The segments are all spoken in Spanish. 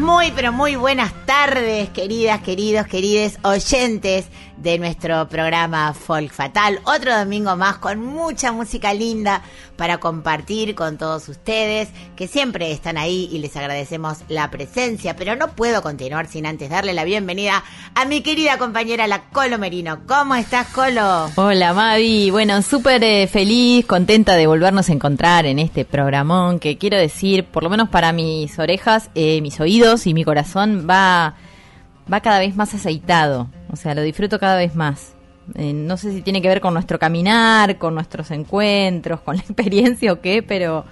Muy, pero muy buenas tardes, queridas, queridos, querides oyentes de nuestro programa Folk Fatal. Otro domingo más con mucha música linda para compartir con todos ustedes, que siempre están ahí y les agradecemos la presencia. Pero no puedo continuar sin antes darle la bienvenida a mi querida compañera, la Colo Merino. ¿Cómo estás, Colo? Hola Mavi, bueno, súper eh, feliz, contenta de volvernos a encontrar en este programón que quiero decir, por lo menos para mis orejas, eh, mis oídos y mi corazón va, va cada vez más aceitado, o sea, lo disfruto cada vez más. Eh, no sé si tiene que ver con nuestro caminar, con nuestros encuentros, con la experiencia o qué, pero,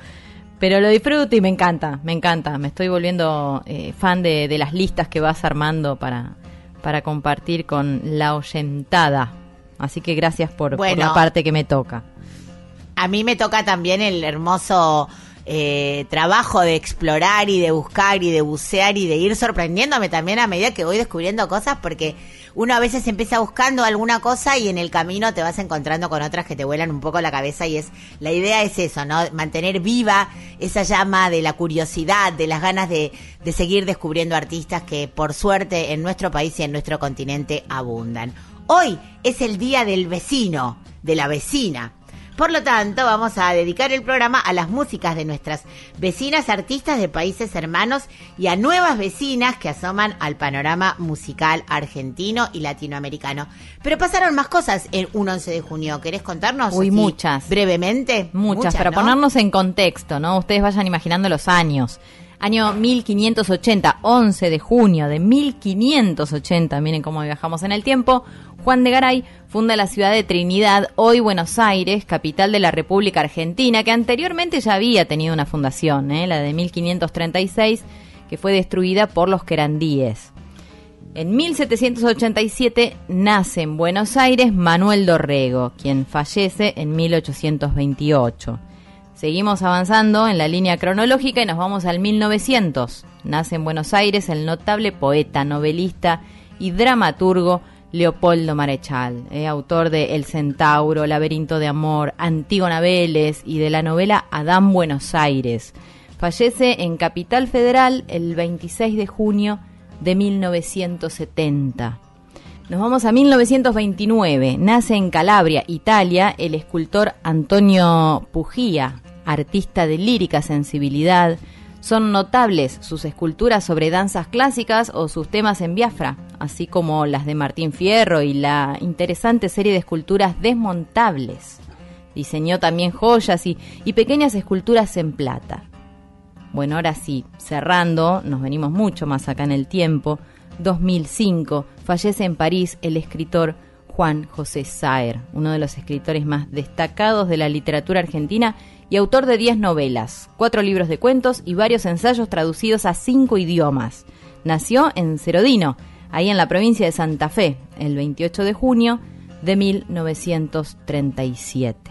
pero lo disfruto y me encanta, me encanta. Me estoy volviendo eh, fan de, de las listas que vas armando para, para compartir con la oyentada. Así que gracias por, por la parte que me toca. A mí me toca también el hermoso eh, trabajo de explorar y de buscar y de bucear y de ir sorprendiéndome también a medida que voy descubriendo cosas porque uno a veces empieza buscando alguna cosa y en el camino te vas encontrando con otras que te vuelan un poco la cabeza y es la idea es eso, ¿no? Mantener viva esa llama de la curiosidad, de las ganas de, de seguir descubriendo artistas que por suerte en nuestro país y en nuestro continente abundan. Hoy es el día del vecino, de la vecina. Por lo tanto, vamos a dedicar el programa a las músicas de nuestras vecinas artistas de países hermanos y a nuevas vecinas que asoman al panorama musical argentino y latinoamericano. Pero pasaron más cosas en un 11 de junio. ¿Querés contarnos? Uy, muchas. Brevemente. Muchas, para ¿no? ponernos en contexto, ¿no? Ustedes vayan imaginando los años. Año 1580, 11 de junio de 1580, miren cómo viajamos en el tiempo, Juan de Garay funda la ciudad de Trinidad, hoy Buenos Aires, capital de la República Argentina, que anteriormente ya había tenido una fundación, ¿eh? la de 1536, que fue destruida por los querandíes. En 1787 nace en Buenos Aires Manuel Dorrego, quien fallece en 1828. Seguimos avanzando en la línea cronológica y nos vamos al 1900. Nace en Buenos Aires el notable poeta, novelista y dramaturgo Leopoldo Marechal, eh, autor de El Centauro, Laberinto de Amor, Antígona Vélez y de la novela Adán Buenos Aires. Fallece en Capital Federal el 26 de junio de 1970. Nos vamos a 1929. Nace en Calabria, Italia, el escultor Antonio Pugía, artista de lírica sensibilidad. Son notables sus esculturas sobre danzas clásicas o sus temas en Biafra, así como las de Martín Fierro y la interesante serie de esculturas desmontables. Diseñó también joyas y, y pequeñas esculturas en plata. Bueno, ahora sí, cerrando, nos venimos mucho más acá en el tiempo. 2005, fallece en París el escritor Juan José Saer, uno de los escritores más destacados de la literatura argentina y autor de 10 novelas, 4 libros de cuentos y varios ensayos traducidos a 5 idiomas. Nació en Cerodino, ahí en la provincia de Santa Fe, el 28 de junio de 1937.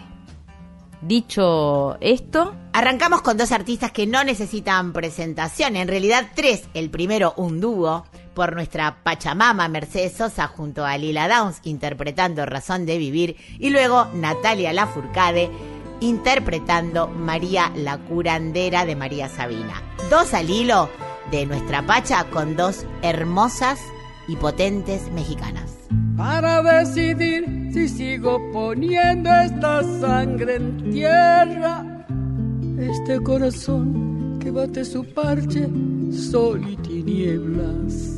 Dicho esto, Arrancamos con dos artistas que no necesitan presentación, en realidad tres. El primero, un dúo, por nuestra Pachamama Mercedes Sosa junto a Lila Downs interpretando Razón de Vivir y luego Natalia Lafourcade interpretando María la Curandera de María Sabina. Dos al hilo de nuestra Pacha con dos hermosas y potentes mexicanas. para decidir si sigo poniendo esta sangre en tierra. Este corazón que bate su parche, sol y tinieblas.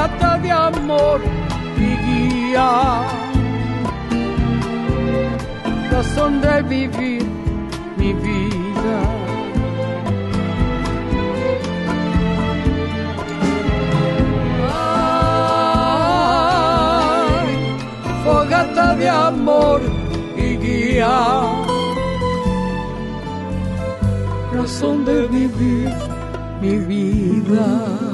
trata de amor y guía. Razón de vivir mi vida. Ay, fogata de amor y guía. Razón de vivir mi vida.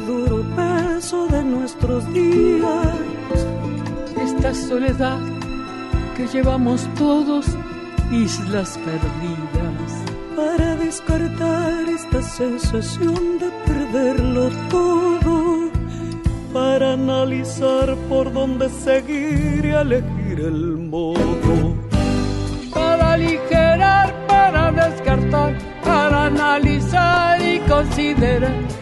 Duro peso de nuestros días. esta soledad que llevamos todos, islas perdidas. Para descartar esta sensación de perderlo todo, para analizar por dónde seguir y elegir el modo. Para aligerar, para descartar, para analizar y considerar.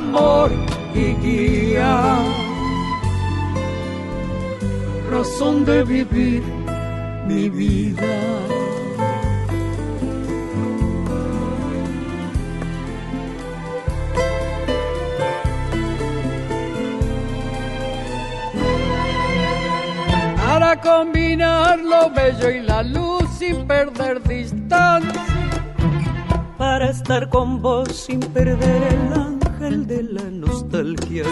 Amor y guía, razón de vivir mi vida. para combinar lo bello y la luz sin perder distancia. Para estar con vos sin perder el ángel de la nostalgia.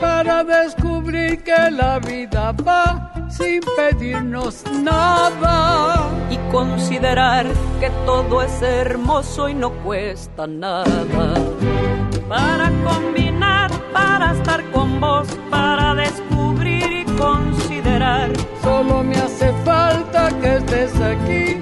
Para descubrir que la vida va sin pedirnos nada. y considerar que todo es hermoso y no cuesta nada. Para combinar, para estar con vos, para descubrir y considerar. Solo me hace falta que estés aquí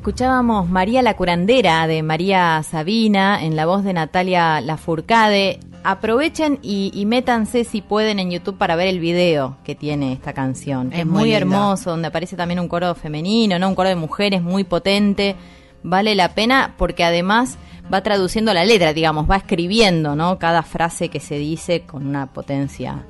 Escuchábamos María la curandera de María Sabina en la voz de Natalia Lafourcade. Aprovechen y, y métanse si pueden en YouTube para ver el video que tiene esta canción. Es Es, muy muy, hermoso, donde aparece también un coro femenino, no un coro de mujeres muy potente. Vale la pena porque además va traduciendo la letra, digamos, va escribiendo, ¿no? Cada frase que se dice con una potencia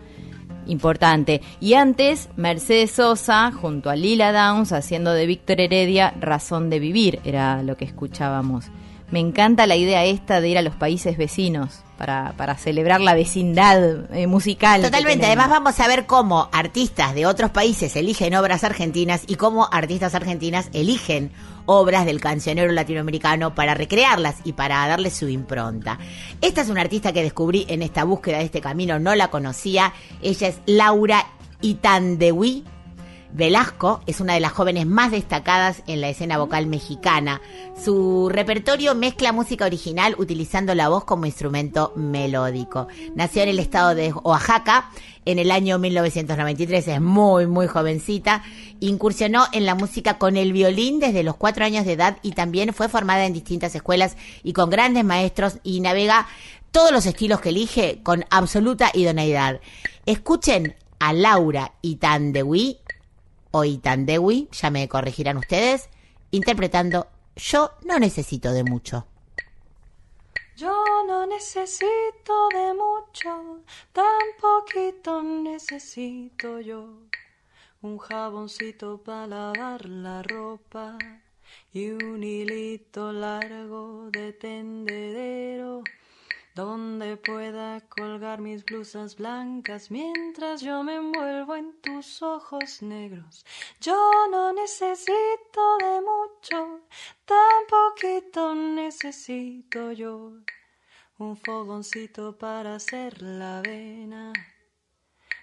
importante. Y antes, Mercedes Sosa junto a Lila Downs haciendo de Víctor Heredia Razón de Vivir, era lo que escuchábamos. Me encanta la idea esta de ir a los países vecinos para, para celebrar la vecindad eh, musical. Totalmente, además vamos a ver cómo artistas de otros países eligen obras argentinas y cómo artistas argentinas eligen obras del cancionero latinoamericano para recrearlas y para darle su impronta. Esta es una artista que descubrí en esta búsqueda de este camino, no la conocía, ella es Laura Itandewi. Velasco es una de las jóvenes más destacadas en la escena vocal mexicana. Su repertorio mezcla música original utilizando la voz como instrumento melódico. Nació en el estado de Oaxaca en el año 1993, es muy, muy jovencita. Incursionó en la música con el violín desde los cuatro años de edad y también fue formada en distintas escuelas y con grandes maestros y navega todos los estilos que elige con absoluta idoneidad. Escuchen a Laura Itandewi o ya me corregirán ustedes, interpretando Yo no necesito de mucho. Yo no necesito de mucho, tan poquito necesito yo. Un jaboncito para lavar la ropa y un hilito largo de tendedero donde pueda colgar mis blusas blancas mientras yo me envuelvo en tus ojos negros. Yo no necesito de mucho, tan poquito necesito yo. Un fogoncito para hacer la avena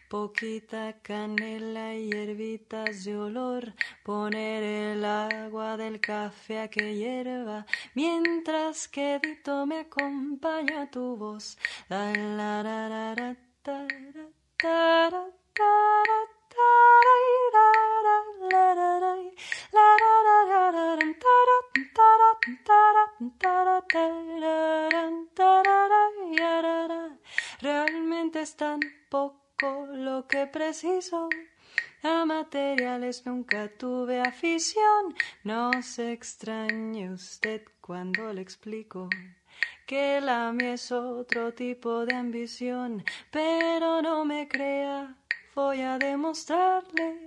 poquita canela y hierbitas de olor, poner el agua del café a que hierva, mientras que Dito me acompaña tu voz. Realmente es tan poco lo que preciso. A materiales nunca tuve afición. No se extrañe usted cuando le explico que la mía es otro tipo de ambición, pero no me crea voy a demostrarle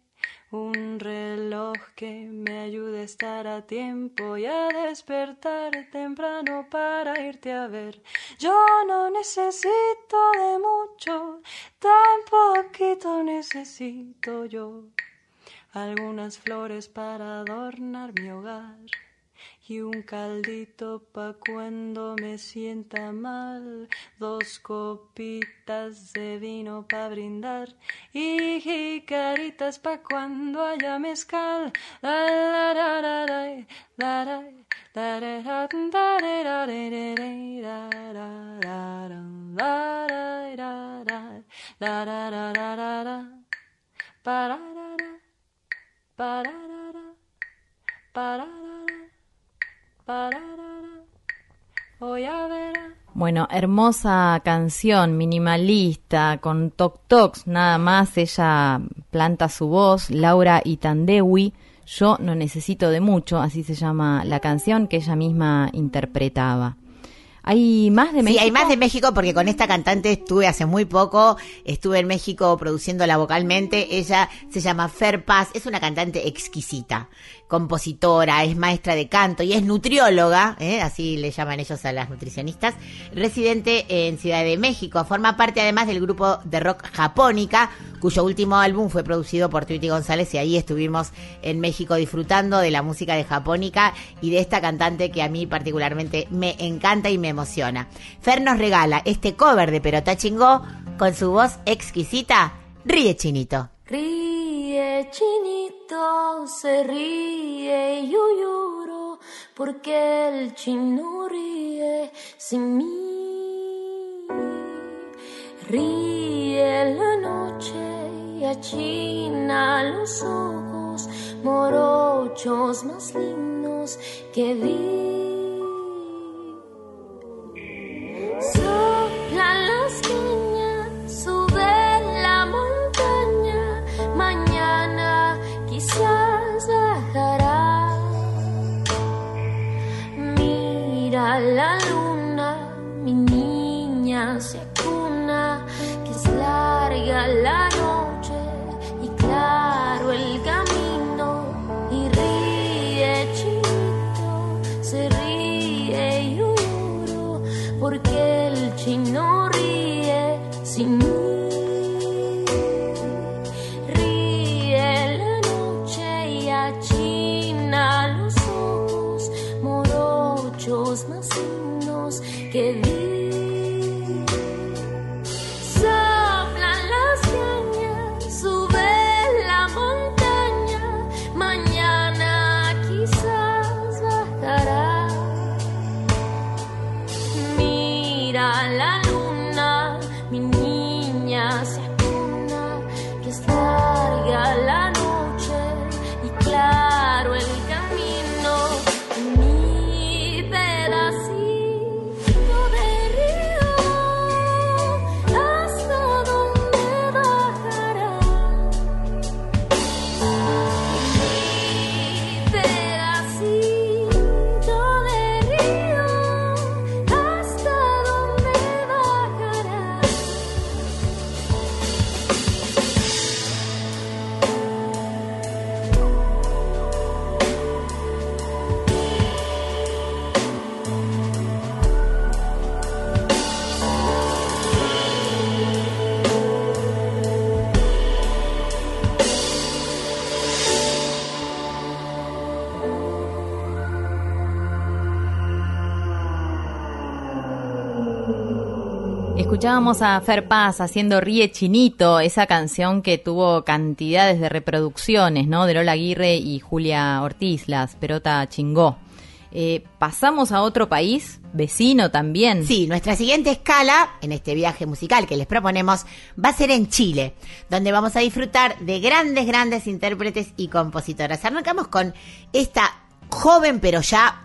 un reloj que me ayude a estar a tiempo y a despertar temprano para irte a ver. Yo no necesito de mucho, tan poquito necesito yo. Algunas flores para adornar mi hogar y un caldito pa' cuando me sienta mal, dos copitas de vino pa' brindar y jicaritas pa' cuando haya mezcal. Bueno, hermosa canción, minimalista, con toc tocs, nada más. Ella planta su voz, Laura Itandewi. Yo no necesito de mucho, así se llama la canción que ella misma interpretaba. ¿Hay más de México? Sí, hay más de México porque con esta cantante estuve hace muy poco, estuve en México produciéndola vocalmente. Ella se llama Fer Paz, es una cantante exquisita compositora, es maestra de canto y es nutrióloga, ¿eh? así le llaman ellos a las nutricionistas, residente en Ciudad de México. Forma parte además del grupo de rock Japónica, cuyo último álbum fue producido por Tweety González y ahí estuvimos en México disfrutando de la música de Japónica y de esta cantante que a mí particularmente me encanta y me emociona. Fer nos regala este cover de Perota Chingó con su voz exquisita, Ríe Chinito. Ríe chinito, se ríe y yo lloro porque el chino ríe sin mí. Ríe la noche y achina los ojos morochos más lindos que vi. Se acuna, que es larga la noche Escuchábamos a Fer Paz haciendo Ríe Chinito, esa canción que tuvo cantidades de reproducciones, ¿no? De Lola Aguirre y Julia Ortiz, las Perota Chingó. Eh, pasamos a otro país, vecino también. Sí, nuestra siguiente escala en este viaje musical que les proponemos va a ser en Chile, donde vamos a disfrutar de grandes, grandes intérpretes y compositoras. Arrancamos con esta joven pero ya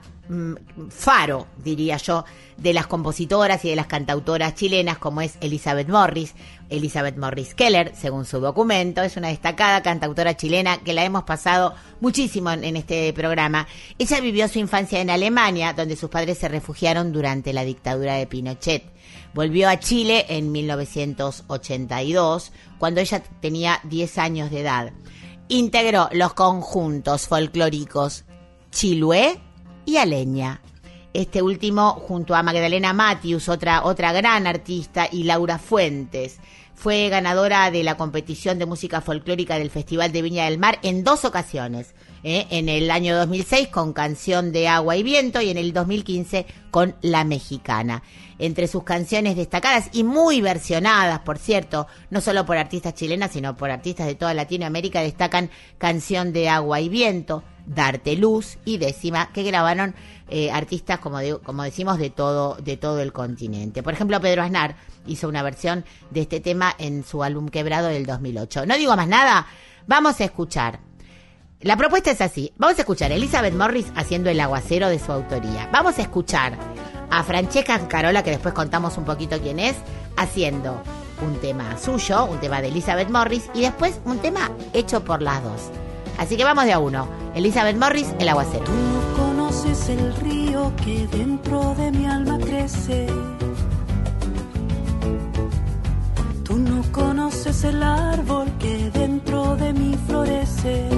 faro, diría yo, de las compositoras y de las cantautoras chilenas como es Elizabeth Morris. Elizabeth Morris Keller, según su documento, es una destacada cantautora chilena que la hemos pasado muchísimo en, en este programa. Ella vivió su infancia en Alemania, donde sus padres se refugiaron durante la dictadura de Pinochet. Volvió a Chile en 1982, cuando ella tenía 10 años de edad. Integró los conjuntos folclóricos Chilué y Aleña. Este último junto a Magdalena Matius, otra, otra gran artista, y Laura Fuentes. Fue ganadora de la competición de música folclórica del Festival de Viña del Mar en dos ocasiones. ¿eh? En el año 2006 con Canción de Agua y Viento y en el 2015 con La Mexicana. Entre sus canciones destacadas y muy versionadas, por cierto, no solo por artistas chilenas, sino por artistas de toda Latinoamérica, destacan Canción de Agua y Viento, Darte Luz y Décima, que grabaron eh, artistas, como, como decimos, de todo, de todo el continente. Por ejemplo, Pedro Aznar hizo una versión de este tema en su álbum Quebrado del 2008. No digo más nada, vamos a escuchar. La propuesta es así. Vamos a escuchar a Elizabeth Morris haciendo el aguacero de su autoría. Vamos a escuchar a Francesca Carola, que después contamos un poquito quién es, haciendo un tema suyo, un tema de Elizabeth Morris, y después un tema hecho por las dos. Así que vamos de a uno. Elizabeth Morris, el aguacero. Tú no conoces el río que dentro de mi alma crece. Tú no conoces el árbol que dentro de mí florece.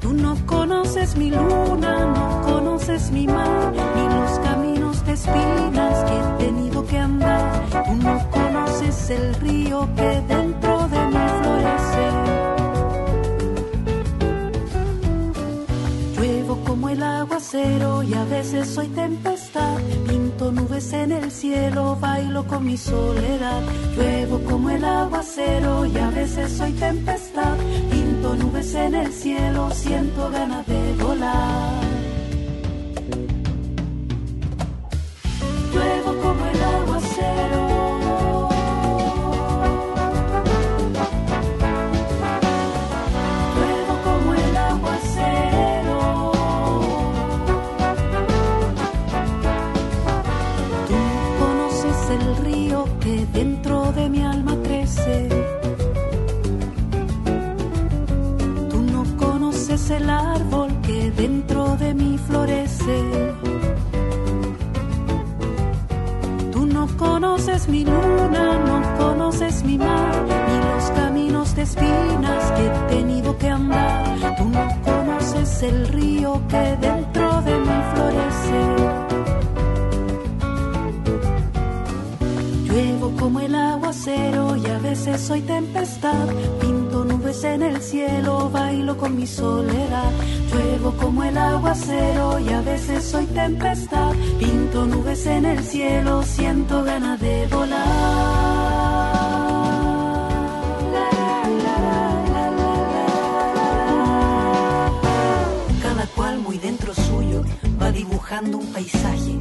Tú no conoces mi luna, no conoces mi mar, ni los caminos de espinas que he tenido que andar. Tú no conoces el río que dentro aguacero y a veces soy tempestad. Pinto nubes en el cielo, bailo con mi soledad. Lluevo como el aguacero y a veces soy tempestad. Pinto nubes en el cielo, siento ganas de volar. Lluevo como el aguacero. El árbol que dentro de mí florece. Tú no conoces mi luna, no conoces mi mar, ni los caminos de espinas que he tenido que andar. Tú no conoces el río que dentro de mí florece. Aguacero y a veces soy tempestad. Pinto nubes en el cielo, bailo con mi soledad. Lluevo como el aguacero y a veces soy tempestad. Pinto nubes en el cielo, siento ganas de volar. Cada cual muy dentro suyo va dibujando un paisaje,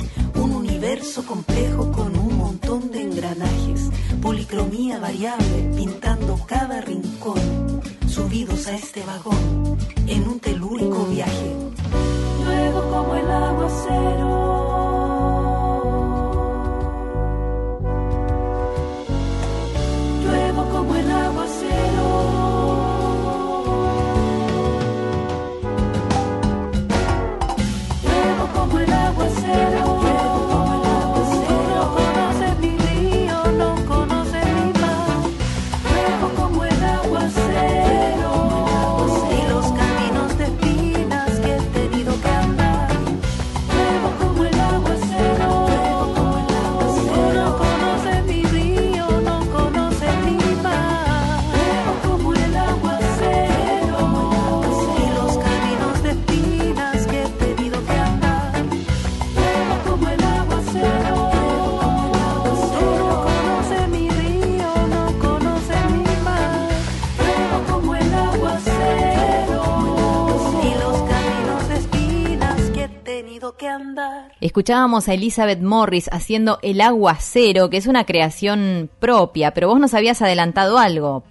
universo complejo con un montón de engranajes, policromía variable pintando cada rincón, subidos a este vagón en un telúrico viaje. Luego como el aguacero. Escuchábamos a Elizabeth Morris haciendo El Aguacero, que es una creación propia, pero vos nos habías adelantado algo.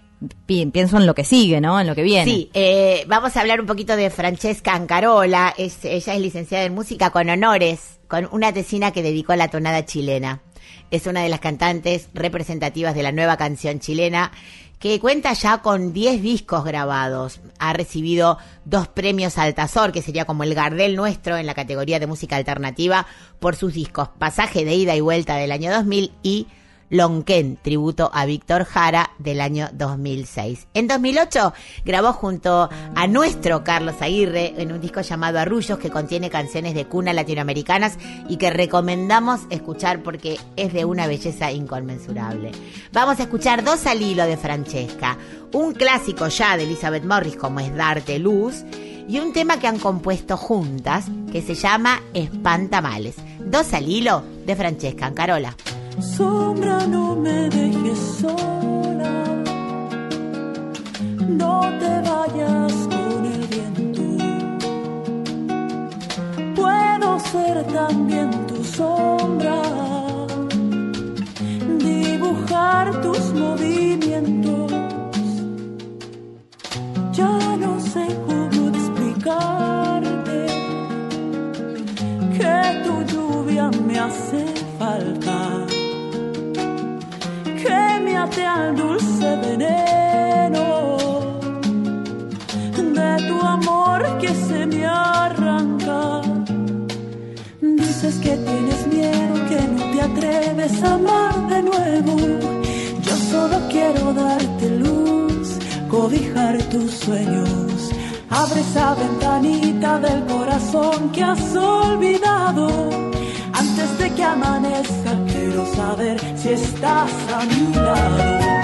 Pi- Pienso en lo que sigue, ¿no? En lo que viene. Sí, eh, vamos a hablar un poquito de Francesca Ancarola. Es, ella es licenciada en música con honores, con una tesina que dedicó a la tonada chilena. Es una de las cantantes representativas de la nueva canción chilena que cuenta ya con 10 discos grabados. Ha recibido dos premios Altazor, que sería como el Gardel nuestro en la categoría de música alternativa, por sus discos Pasaje de ida y vuelta del año 2000 y Lonquén, tributo a Víctor Jara del año 2006. En 2008 grabó junto a nuestro Carlos Aguirre en un disco llamado Arrullos que contiene canciones de cuna latinoamericanas y que recomendamos escuchar porque es de una belleza inconmensurable. Vamos a escuchar dos al hilo de Francesca, un clásico ya de Elizabeth Morris como es Darte Luz y un tema que han compuesto juntas que se llama Espantamales. Dos al hilo de Francesca Ancarola. Sombra, no me dejes sola. No te vayas con el viento. Puedo ser también tu sombra. Dibujar tus movimientos. Ya no sé cómo explicarte que tu lluvia me hace falta que me ate al dulce veneno de tu amor que se me arranca. Dices que tienes miedo, que no te atreves a amar de nuevo. Yo solo quiero darte luz, cobijar tus sueños. Abre esa ventanita del corazón que has olvidado. De que amanezca, quiero saber si estás a mi lado.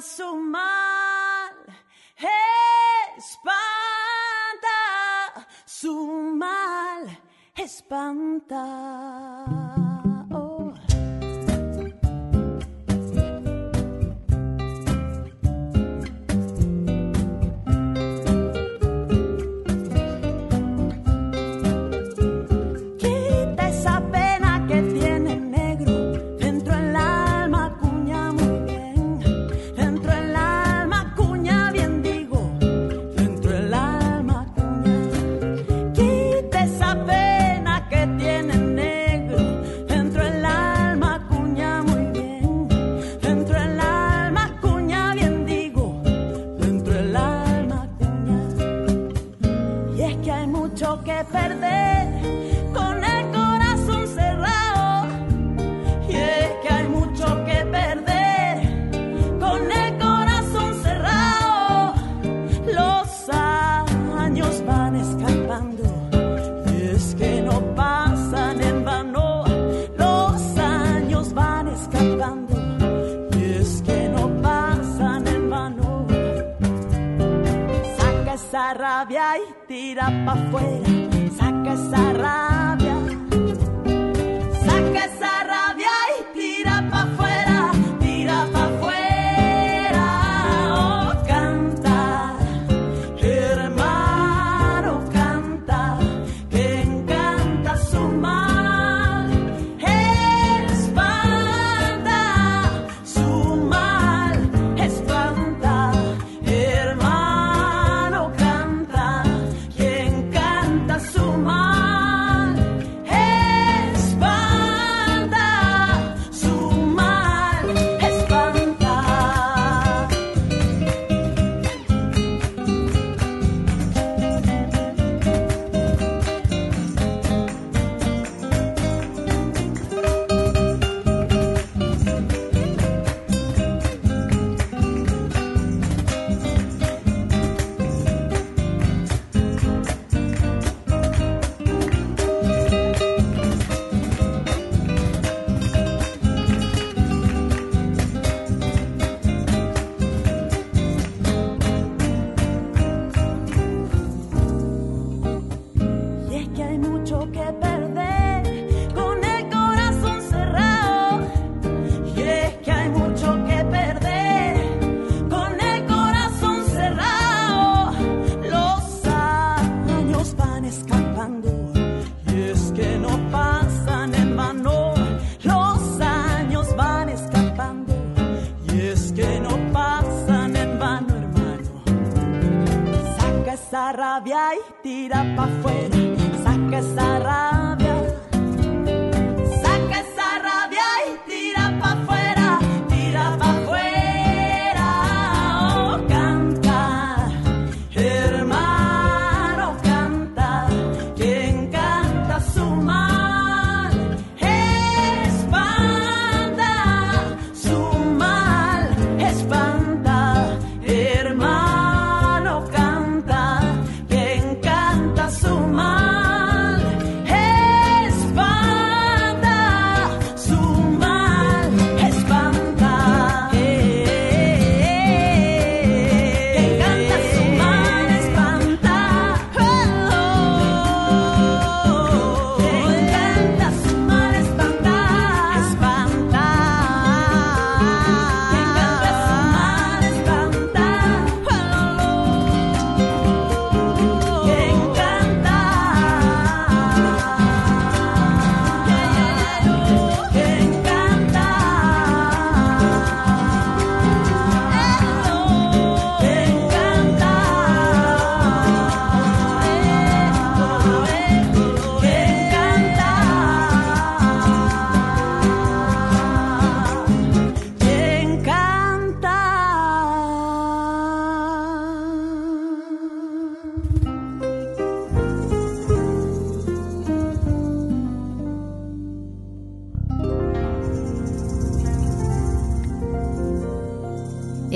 Su mal, espanta, su mal espanta.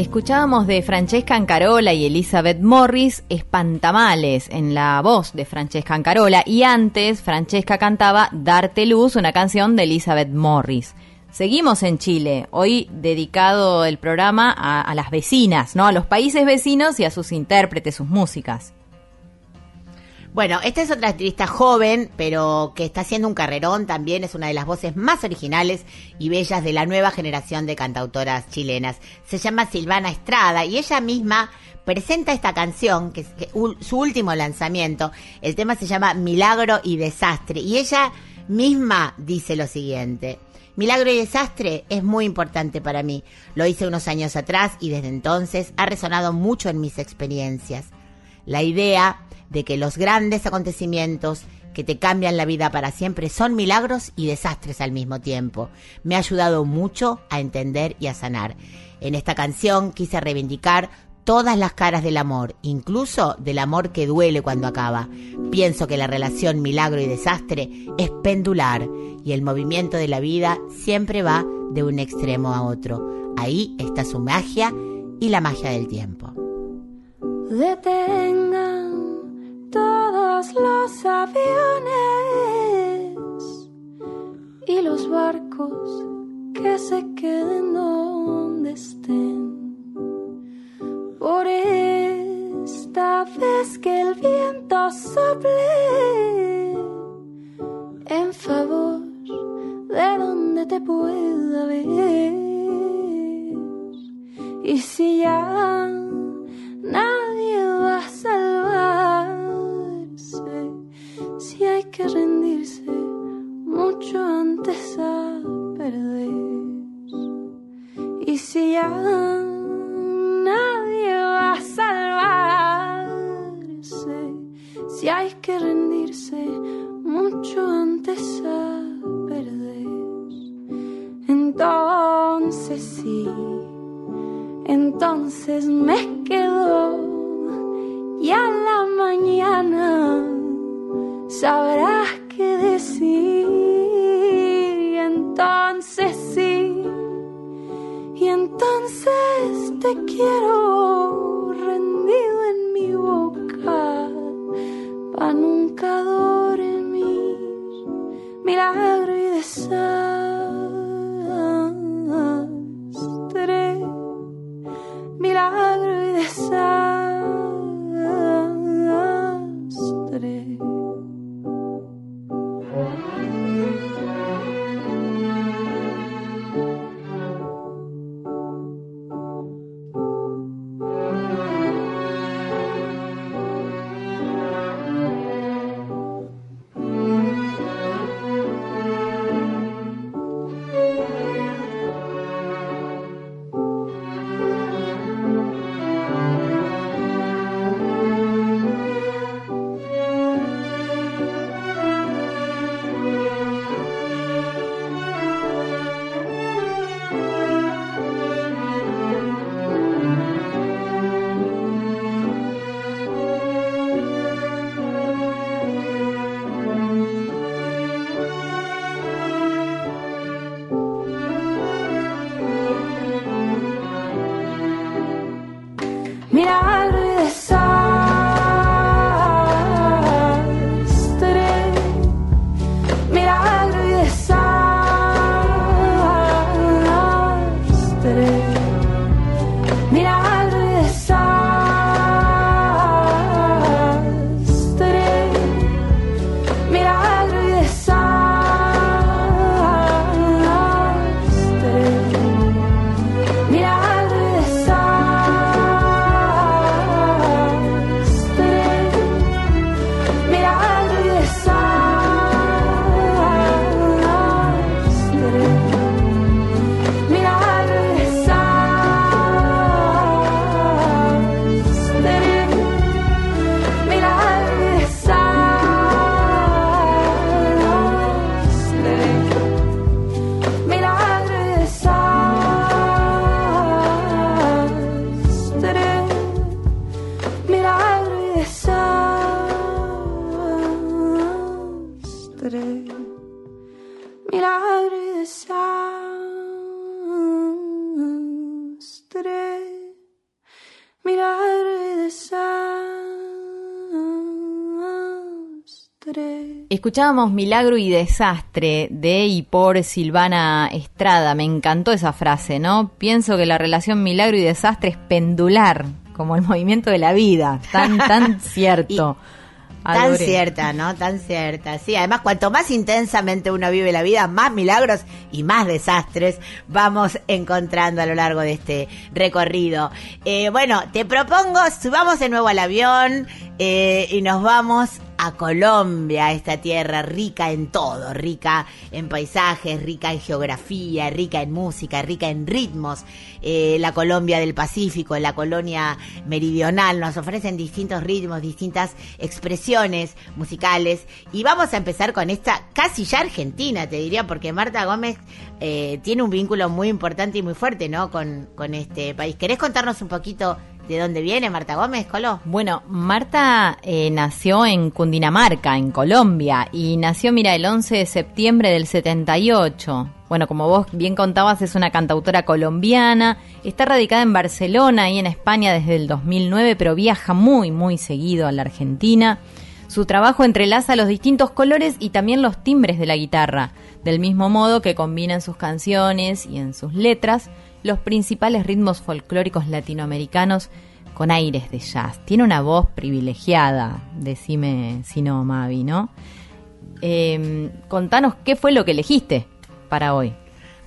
Escuchábamos de Francesca Ancarola y Elizabeth Morris Espantamales en la voz de Francesca Ancarola y antes Francesca cantaba Darte Luz, una canción de Elizabeth Morris. Seguimos en Chile, hoy dedicado el programa a, a las vecinas, ¿no? A los países vecinos y a sus intérpretes, sus músicas. Bueno, esta es otra artista joven, pero que está haciendo un carrerón también. Es una de las voces más originales y bellas de la nueva generación de cantautoras chilenas. Se llama Silvana Estrada y ella misma presenta esta canción, que es su último lanzamiento. El tema se llama Milagro y Desastre. Y ella misma dice lo siguiente. Milagro y desastre es muy importante para mí. Lo hice unos años atrás y desde entonces ha resonado mucho en mis experiencias. La idea de que los grandes acontecimientos que te cambian la vida para siempre son milagros y desastres al mismo tiempo. Me ha ayudado mucho a entender y a sanar. En esta canción quise reivindicar todas las caras del amor, incluso del amor que duele cuando acaba. Pienso que la relación milagro y desastre es pendular y el movimiento de la vida siempre va de un extremo a otro. Ahí está su magia y la magia del tiempo. Todos los aviones y los barcos que se queden donde estén. Por esta vez que el viento sople en favor de donde te pueda ver. Y si ya nadie va a si hay que rendirse mucho antes a perder. Y si ya nadie va a salvarse, si hay que rendirse mucho antes a perder. Entonces sí, entonces me quedo y a la mañana sabrás qué decir. Y entonces sí, y entonces te quiero rendido en mi boca pa nunca dormir. Milagro y desastre, milagro y desastre. Escuchábamos Milagro y Desastre de y por Silvana Estrada. Me encantó esa frase, ¿no? Pienso que la relación milagro y desastre es pendular, como el movimiento de la vida. Tan, tan cierto. Tan cierta, ¿no? Tan cierta. Sí, además, cuanto más intensamente uno vive la vida, más milagros y más desastres vamos encontrando a lo largo de este recorrido. Eh, bueno, te propongo, subamos de nuevo al avión eh, y nos vamos a Colombia, esta tierra rica en todo, rica en paisajes, rica en geografía, rica en música, rica en ritmos. Eh, la Colombia del Pacífico, la colonia meridional, nos ofrecen distintos ritmos, distintas expresiones musicales. Y vamos a empezar con esta casi ya argentina, te diría, porque Marta Gómez eh, tiene un vínculo muy importante y muy fuerte, ¿no? Con, con este país. ¿Querés contarnos un poquito de dónde viene Marta Gómez, Colo? Bueno, Marta eh, nació en Cundinamarca, en Colombia, y nació, mira, el 11 de septiembre del 78. Bueno, como vos bien contabas, es una cantautora colombiana, está radicada en Barcelona y en España desde el 2009, pero viaja muy, muy seguido a la Argentina. Su trabajo entrelaza los distintos colores y también los timbres de la guitarra, del mismo modo que combina en sus canciones y en sus letras los principales ritmos folclóricos latinoamericanos con aires de jazz. Tiene una voz privilegiada, decime si no, Mavi, ¿no? Eh, contanos qué fue lo que elegiste para hoy.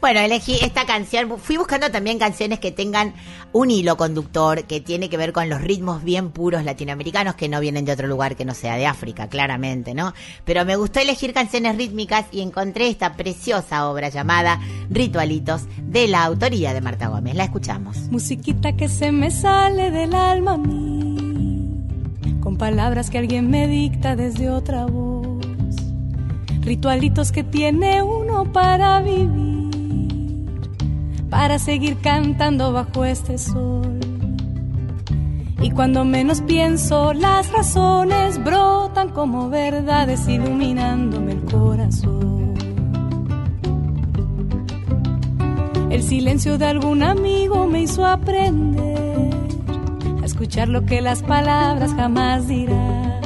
Bueno, elegí esta canción. Fui buscando también canciones que tengan un hilo conductor que tiene que ver con los ritmos bien puros latinoamericanos que no vienen de otro lugar que no sea de África, claramente, ¿no? Pero me gustó elegir canciones rítmicas y encontré esta preciosa obra llamada Ritualitos de la autoría de Marta Gómez. La escuchamos. Musiquita que se me sale del alma a mí, con palabras que alguien me dicta desde otra voz, ritualitos que tiene uno para vivir, para seguir cantando bajo este sol. Y cuando menos pienso, las razones brotan como verdades iluminándome el corazón. El silencio de algún amigo me hizo aprender a escuchar lo que las palabras jamás dirán.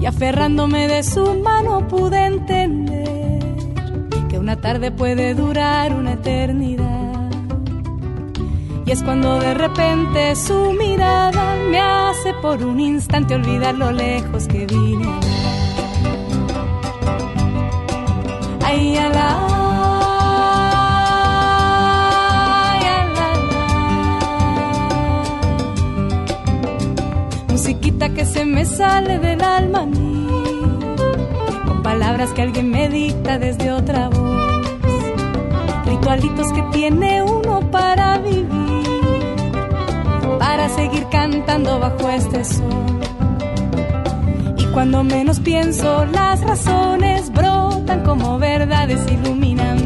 Y aferrándome de su mano pude entender una tarde puede durar una eternidad. Y es cuando de repente su mirada me hace por un instante olvidar lo lejos que vine. Ay, ala. Musiquita que se me sale del alma a mí, con palabras que alguien me dicta desde otra voz, que tiene uno para vivir, para seguir cantando bajo este sol. Y cuando menos pienso, las razones brotan como verdades iluminándome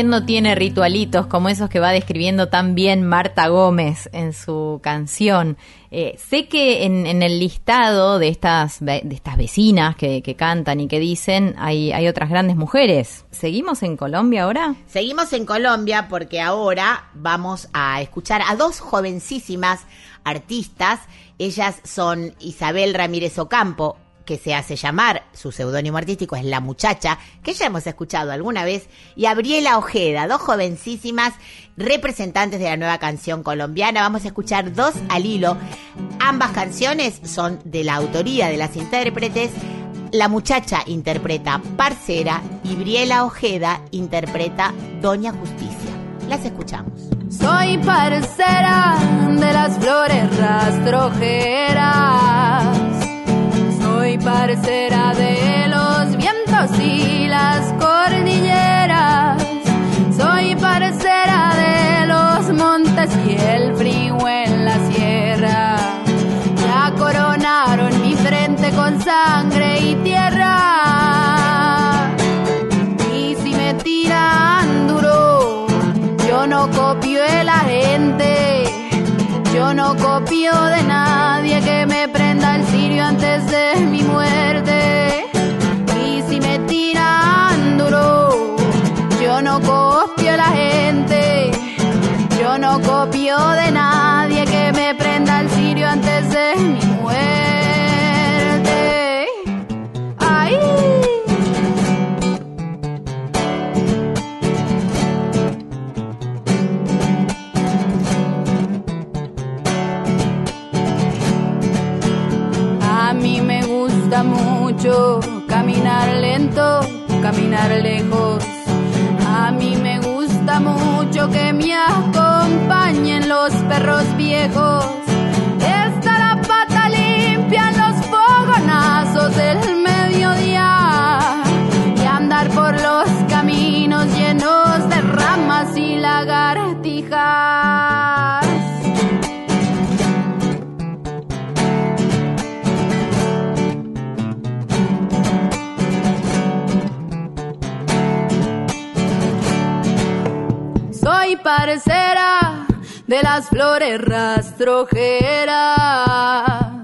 ¿Quién no tiene ritualitos como esos que va describiendo tan bien Marta Gómez en su canción? Eh, sé que en, el listado de estas, de estas vecinas que, que cantan y que dicen hay, hay otras grandes mujeres. ¿Seguimos en Colombia ahora? Seguimos en Colombia porque ahora vamos a escuchar a dos jovencísimas artistas. Ellas son Isabel Ramírez Ocampo, que se hace llamar, su seudónimo artístico es La Muchacha, que ya hemos escuchado alguna vez, y Abriela Ojeda, dos jovencísimas representantes de la nueva canción colombiana. Vamos a escuchar dos al hilo. Ambas canciones son de la autoría de las intérpretes. La muchacha interpreta Parcera y Briela Ojeda interpreta Doña Justicia. Las escuchamos. Soy parcera de las flores rastrojeras. Soy parcera de los vientos y las cordilleras. Soy parcera de los montes y el frío en la sierra. Ya coronaron mi frente con sangre y tierra. Y si me tiran duro, yo no copio de la gente. Yo no copio de nadie que me prenda el cirio antes de mi muerte. Y si me tiran duro, yo no copio de la gente. Yo no copio de nadie que me prenda el cirio antes de mi muerte. Mucho caminar lento, caminar lejos. A mí me gusta mucho que me acompañen los perros viejos. Está la pata limpia en los fogonazos del mediodía. Y andar por los caminos llenos de ramas y lagartijas. Parcera de las flores rastrojeras.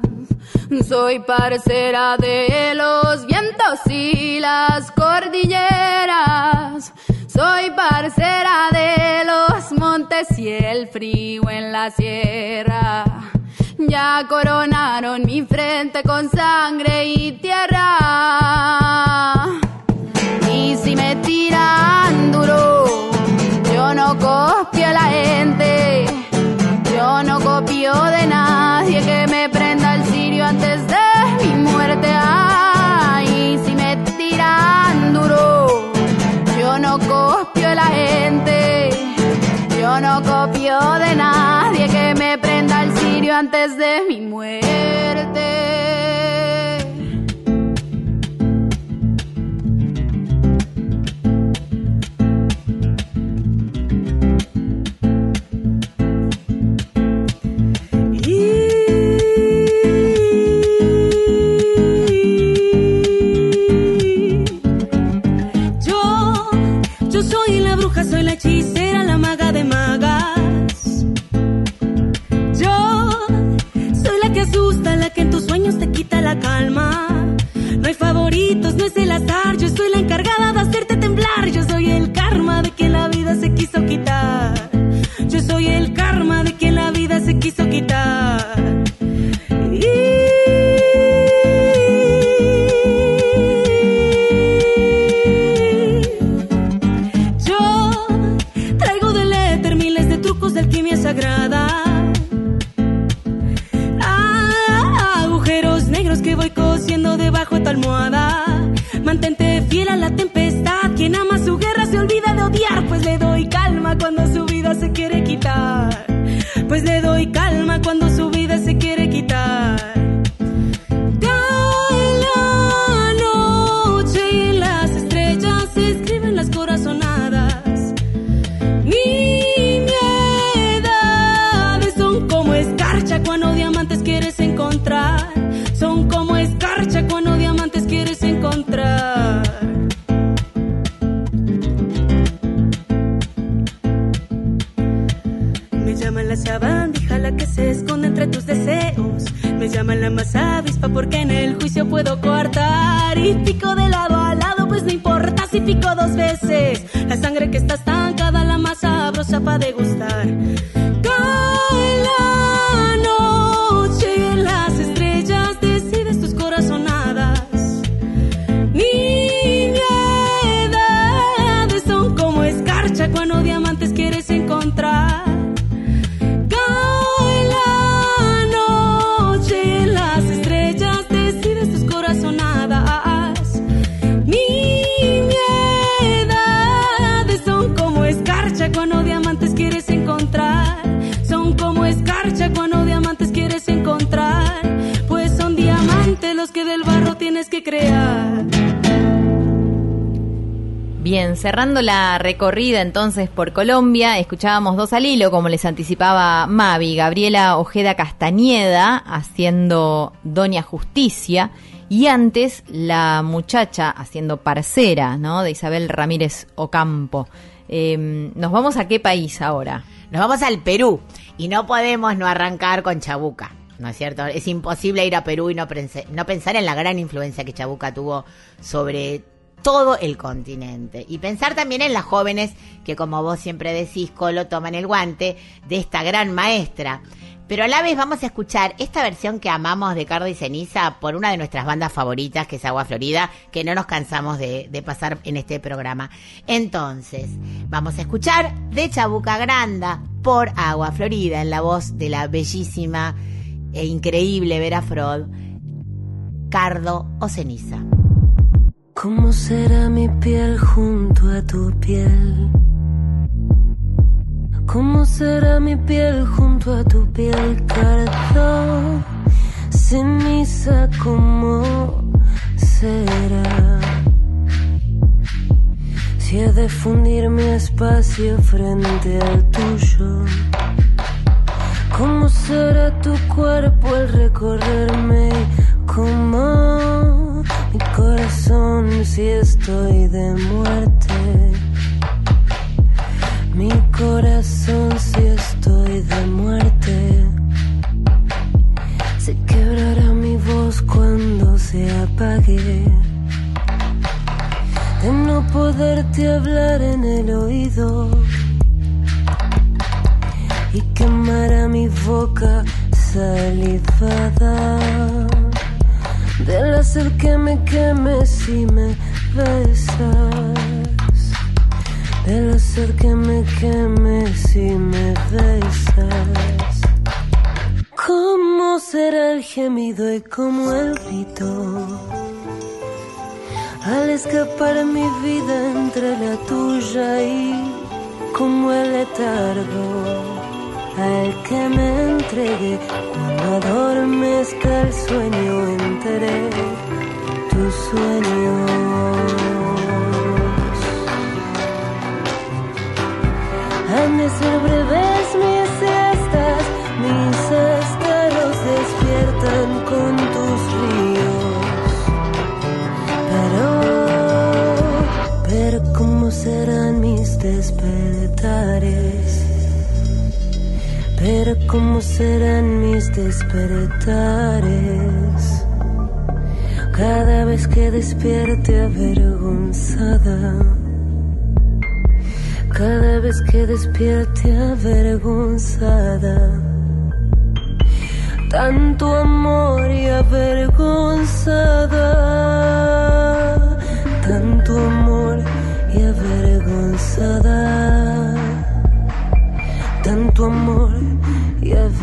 Soy parcera de los vientos y las cordilleras. Soy parcera de los montes y el frío en la sierra. Ya coronaron mi frente con sangre y tierra. De nadie que me prenda el cirio antes de mi muerte. Yo soy la llama la sabandija la que se esconde entre tus deseos. Me llama la más avispa porque en el juicio puedo cortar. Y pico de lado a lado, pues no importa si pico dos veces. La sangre que está estancada, la más sabrosa para degustar. Con Cerrando la recorrida entonces por Colombia, escuchábamos dos al hilo, como les anticipaba Mavi, Gabriela Ojeda Castañeda haciendo Doña Justicia y antes la muchacha haciendo Parcera, ¿no? De Isabel Ramírez Ocampo. Eh, ¿Nos vamos a qué país ahora? Nos vamos al Perú y no podemos no arrancar con Chabuca. ¿No es cierto? Es imposible ir a Perú y no, no pensar en la gran influencia que Chabuca tuvo sobre todo el continente. Y pensar también en las jóvenes que, como vos siempre decís, Colo, toman el guante de esta gran maestra. Pero a la vez vamos a escuchar esta versión que amamos de Cardo y Ceniza por una de nuestras bandas favoritas, que es Agua Florida, que no nos cansamos de, pasar en este programa. Entonces, vamos a escuchar de Chabuca Granda por Agua Florida, en la voz de la bellísima e increíble Vera Frod, Cardo o Ceniza. ¿Cómo será mi piel junto a tu piel? ¿Cómo será mi piel junto a tu piel, cardo? Ceniza, ¿cómo será? Si he de fundir mi espacio frente al tuyo. ¿Cómo será tu cuerpo al recorrerme? ¿Cómo mi corazón si estoy de muerte? Mi corazón si estoy de muerte. Se quebrará mi voz cuando se apague. De no poderte hablar en el oído y quemará mi boca salivada del hacer que me queme si me besas. Del hacer que me queme si me besas. Cómo será el gemido y cómo el grito al escapar mi vida entre la tuya y como el letargo al que me entregué cuando adormezca el sueño entre tus sueños. Han de ser breves mis siestas, mis esteros despiertan con tus ríos. Pero, pero cómo serán mis despertares. Pero cómo serán mis despertares cada vez que despierte avergonzada. Cada vez que despierte avergonzada. Tanto amor y avergonzada. Tanto amor y avergonzada tanto amor y.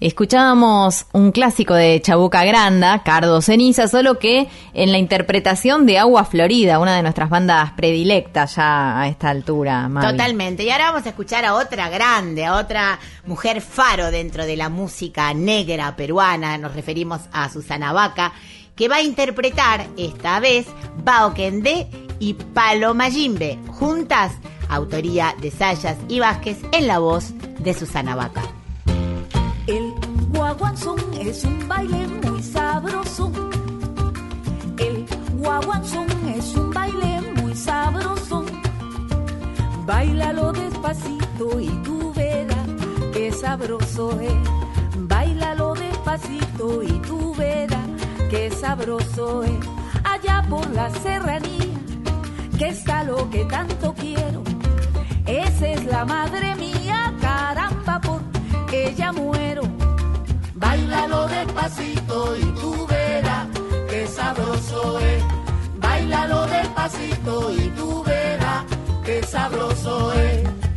Escuchábamos un clásico de Chabuca Granda, Cardo Ceniza, solo que en la interpretación de Agua Florida, una de nuestras bandas predilectas ya a esta altura. Totalmente. Y ahora vamos a escuchar a otra grande, a otra mujer faro dentro de la música negra peruana. Nos referimos a Susana Vaca, que va a interpretar esta vez Bao Kendé y Paloma Yimbe, juntas, autoría de Sayas y Vázquez, en la voz de Susana Vaca. El guaguanzón es un baile muy sabroso. El guaguanzón es un baile muy sabroso. Bailalo despacito y tú verás qué sabroso es. Bailalo despacito y tú verás qué sabroso es. Allá por la serranía, que está lo que tanto quiero esa es la madre mía, caramba, por ella muero. Bailalo despacito y tú verás qué sabroso es. Bailalo despacito y tú verás qué sabroso es.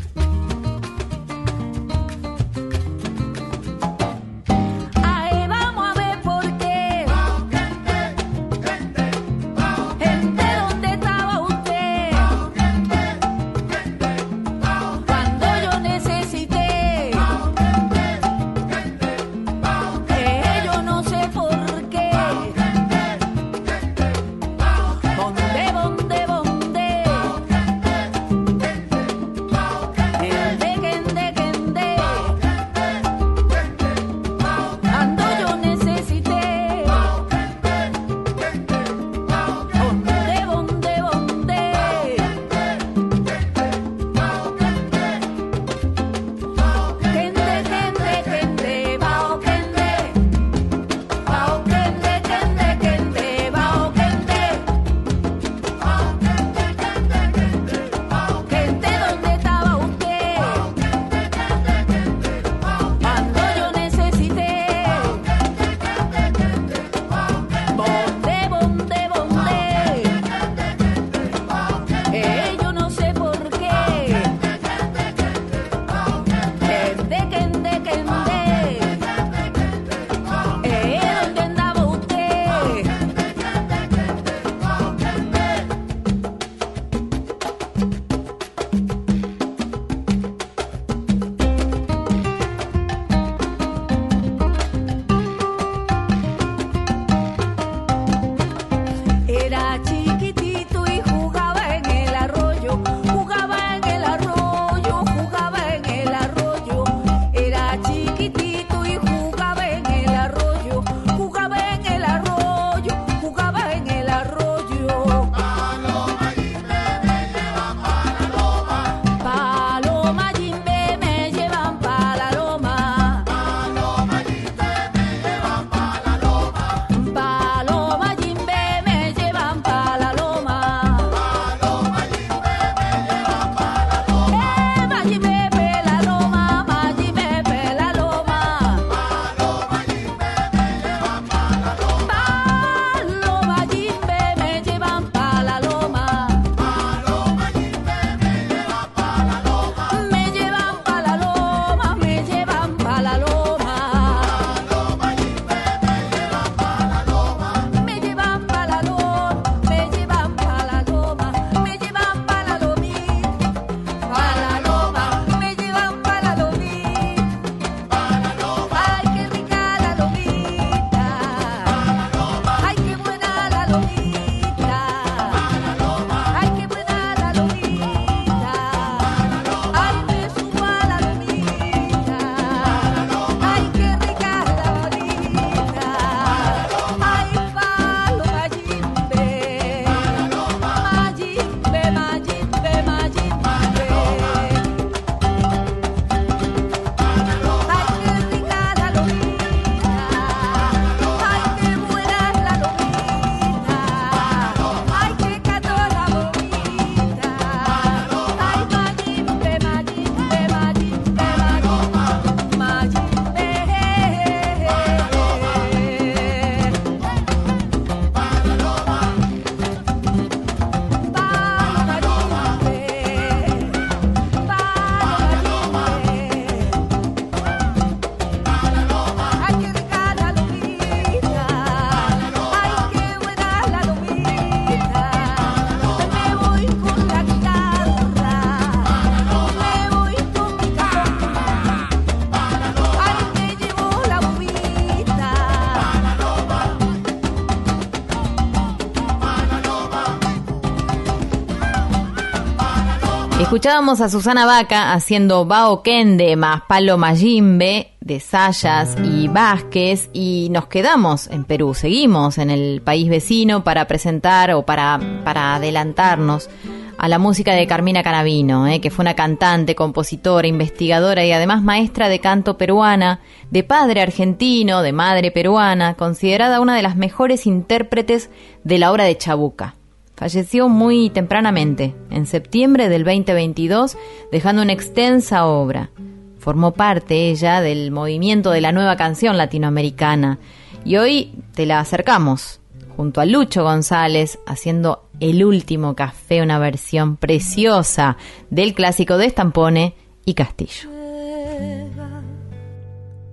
escuchábamos a Susana Vaca haciendo Bao Kende más Palo Mayimbe de Sayas y Vázquez y nos quedamos en Perú, seguimos en el país vecino para presentar o para, para adelantarnos a la música de Carmina Canavino, eh, que fue una cantante, compositora, investigadora y además maestra de canto peruana, de padre argentino, de madre peruana, considerada una de las mejores intérpretes de la obra de Chabuca. Falleció muy tempranamente, en septiembre del 2022, dejando una extensa obra. Formó parte ella del movimiento de la nueva canción latinoamericana y hoy te la acercamos junto a Lucho González haciendo El último café, una versión preciosa del clásico de Estampone y Castillo.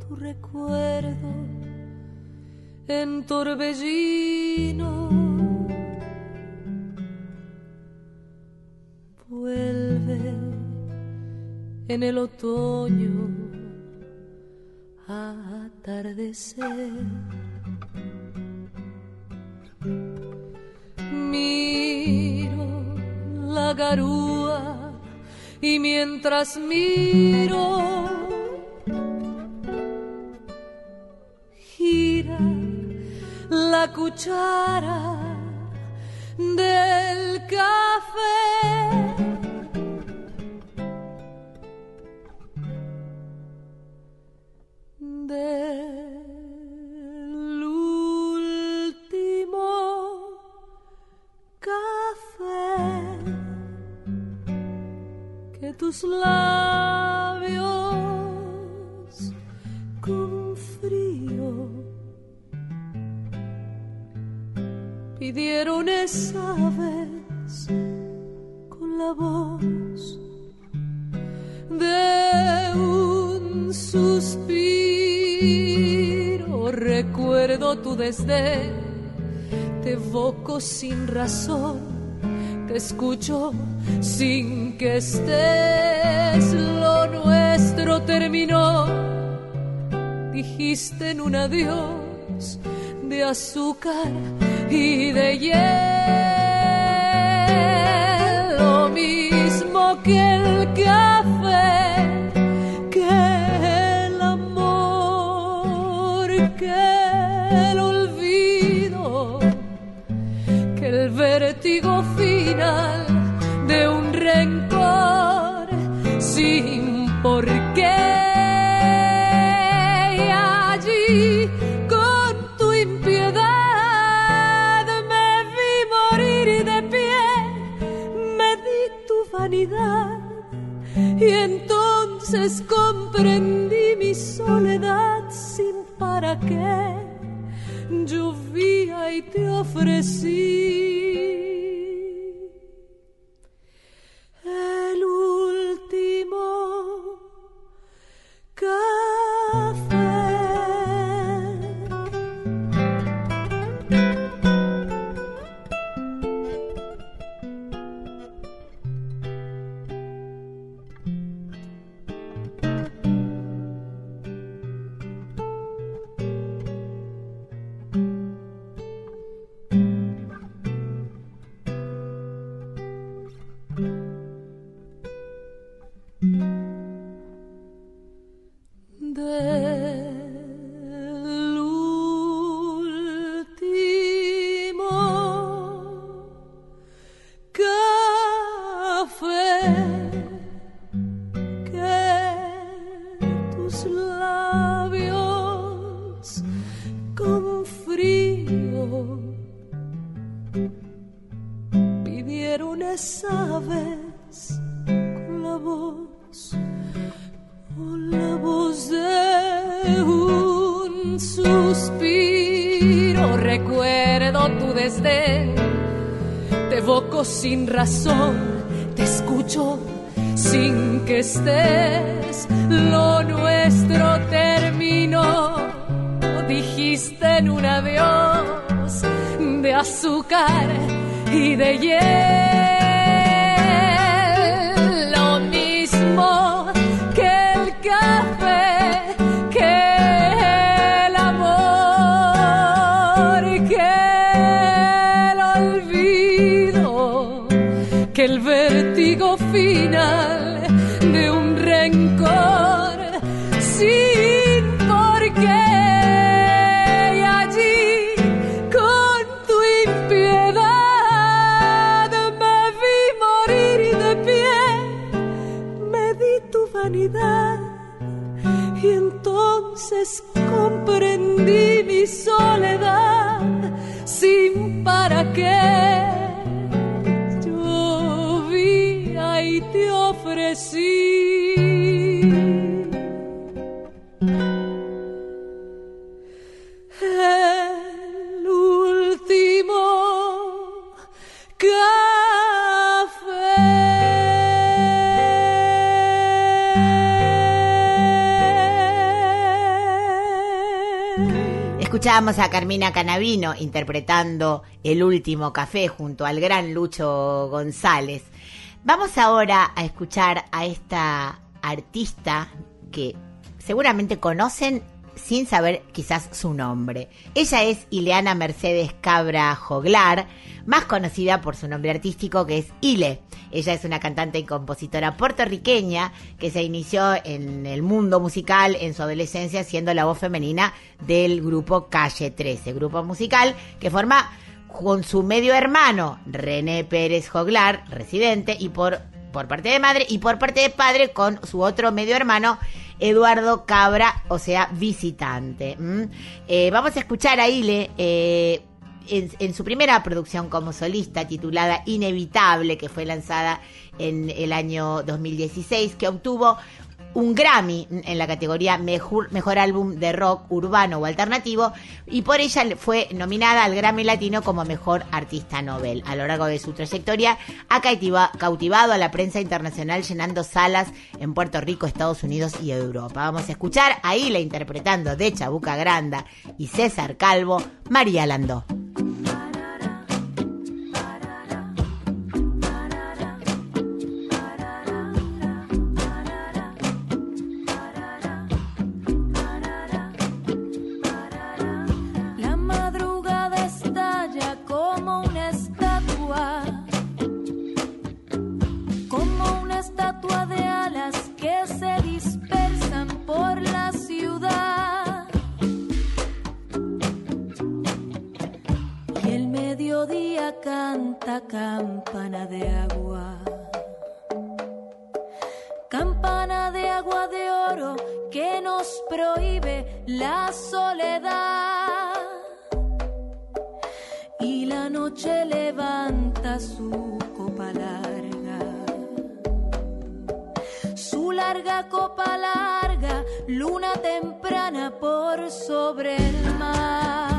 Tu recuerdo en torbellino. Vuelve en el otoño a atardecer. Miro la garúa y mientras miro gira la cuchara del café. Tus labios con frío pidieron esa vez con la voz de un suspiro. Recuerdo tu desdén, te evoco sin razón, te escucho sin que estés. Lo nuestro terminó, dijiste en un adiós de azúcar y de hielo, mismo que el café, qué. Llovía y te ofrecí A Carmina Canavino interpretando El último café junto al gran Lucho González. Vamos ahora a escuchar a esta artista que seguramente conocen sin saber quizás su nombre. Ella es Ileana Mercedes Cabra Joglar, más conocida por su nombre artístico que es Ile. Ella es una cantante y compositora puertorriqueña que se inició en el mundo musical en su adolescencia siendo la voz femenina del grupo Calle 13, grupo musical que forma con su medio hermano René Pérez Joglar, residente, y por, por parte de madre y por parte de padre con su otro medio hermano Eduardo Cabra, o sea, visitante. Eh, vamos a escuchar a Ile eh, en, en su primera producción como solista titulada Inevitable, que fue lanzada en el año 2016, que obtuvo un Grammy en la categoría mejor, mejor álbum de rock urbano o alternativo y por ella fue nominada al Grammy Latino como mejor artista Nobel. A lo largo de su trayectoria ha cautiva- cautivado a la prensa internacional llenando salas en Puerto Rico, Estados Unidos y Europa. Vamos a escuchar a Ila interpretando de Chabuca Granda y César Calvo, María Landó. Como una estatua de alas que se dispersan por la ciudad. Y el mediodía canta campana de agua. Campana de agua de oro que nos prohíbe la soledad. Y la noche levanta su copa larga. Su larga copa larga, luna temprana por sobre el mar.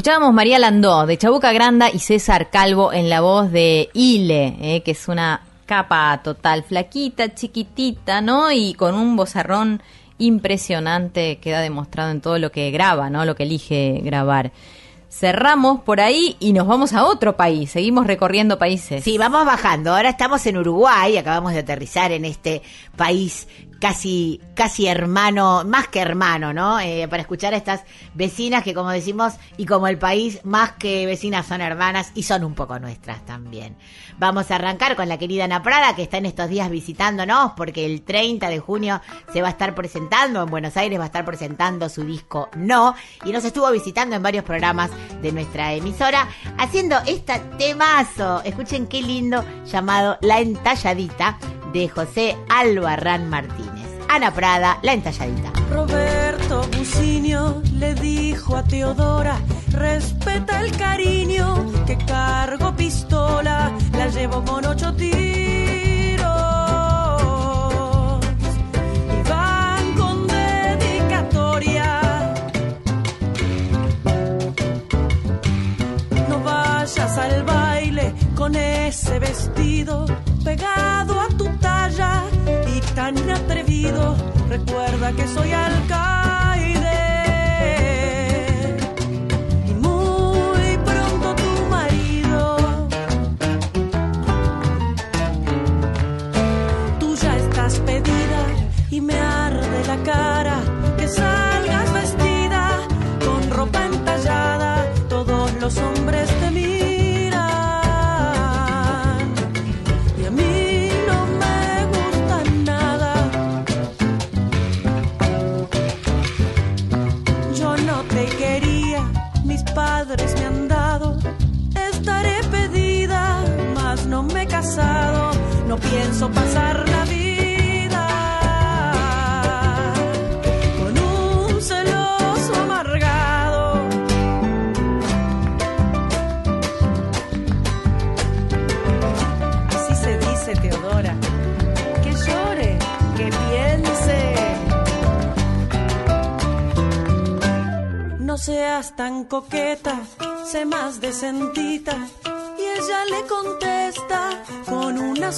Escuchábamos María Landó de Chabuca Granda y César Calvo en la voz de Ile, eh, que es una capa total, flaquita, chiquitita, ¿no? Y con un bozarrón impresionante queda demostrado en todo lo que graba, ¿no? Lo que elige grabar. Cerramos por ahí y nos vamos a otro país. Seguimos recorriendo países. Sí, vamos bajando. Ahora estamos en Uruguay, acabamos de aterrizar en este país casi, casi hermano, más que hermano, ¿no? Eh, para escuchar a estas vecinas que, como decimos, y como el país, más que vecinas son hermanas y son un poco nuestras también. Vamos a arrancar con la querida Ana Prada, que está en estos días visitándonos, porque el 30 de junio se va a estar presentando, en Buenos Aires va a estar presentando su disco No, y nos estuvo visitando en varios programas de nuestra emisora, haciendo este temazo, escuchen qué lindo, llamado La Entalladita, de José Albarrán Martínez. Ana Prada, La Entalladita. Roberto Bucinio le dijo a Teodora, respeta el cariño, que cargo pistola, la llevo con ocho tiros. Y van con dedicatoria. No vayas al baile con ese vestido pegado a tu talla y tan atrevido. Recuerda que soy alcaide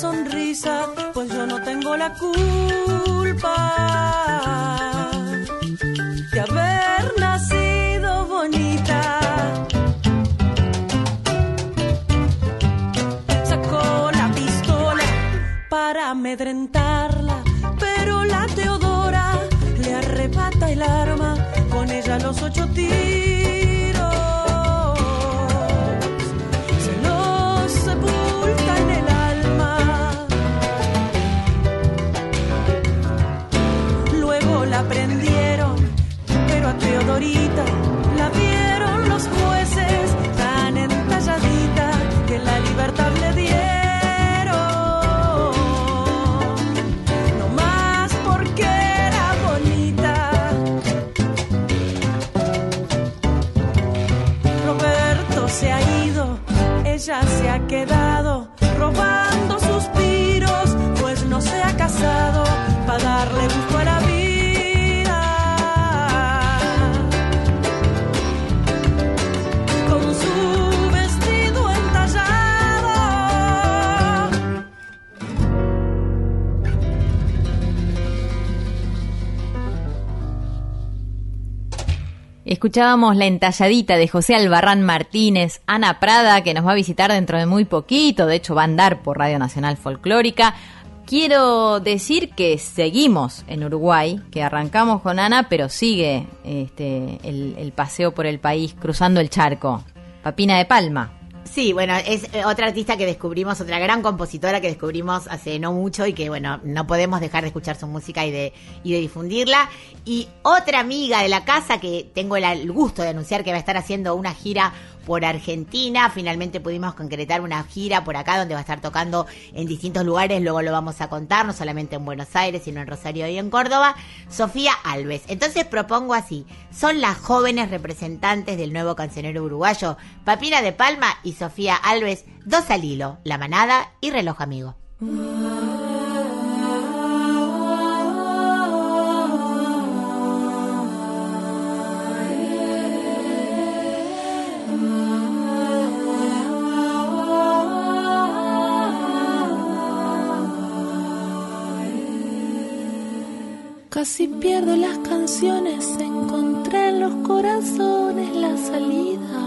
sonrisa, pues yo no tengo la culpa Escuchábamos la entalladita de José Albarrán Martínez, Ana Prada, que nos va a visitar dentro de muy poquito, de hecho va a andar por Radio Nacional Folclórica. Quiero decir que seguimos en Uruguay, que arrancamos con Ana, pero sigue este, el, el paseo por el país, cruzando el charco. Papina de Palma. Sí, bueno, es eh, otra artista que descubrimos, otra gran compositora que descubrimos hace no mucho y que, bueno, no podemos dejar de escuchar su música y de, y de difundirla. Y otra amiga de la casa que tengo el, el gusto de anunciar que va a estar haciendo una gira por Argentina. Finalmente pudimos concretar una gira por acá donde va a estar tocando en distintos lugares. Luego lo vamos a contar, no solamente en Buenos Aires, sino en Rosario y en Córdoba. Sofía Alves. Entonces propongo así. Son las jóvenes representantes del nuevo cancionero uruguayo, Papina de Palma y Sofía Alves, dos al hilo, La Manada y Reloj Amigo. Casi pierdo las canciones, encontré en los corazones la salida.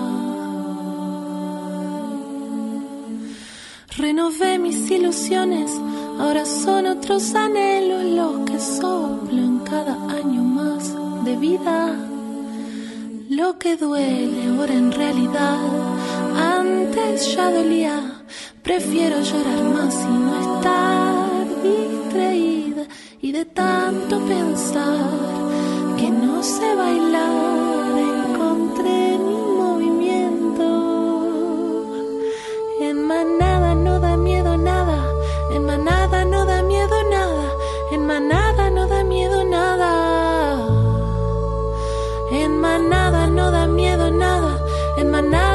Renové mis ilusiones, ahora son otros anhelos los que soplan cada año más de vida. Lo que duele ahora en realidad, antes ya dolía, prefiero llorar más si no estar y de tanto pensar que no sé bailar encontré mi movimiento. En manada no da miedo nada, en manada no da miedo nada, en manada no da miedo nada. En manada no da miedo nada, en manada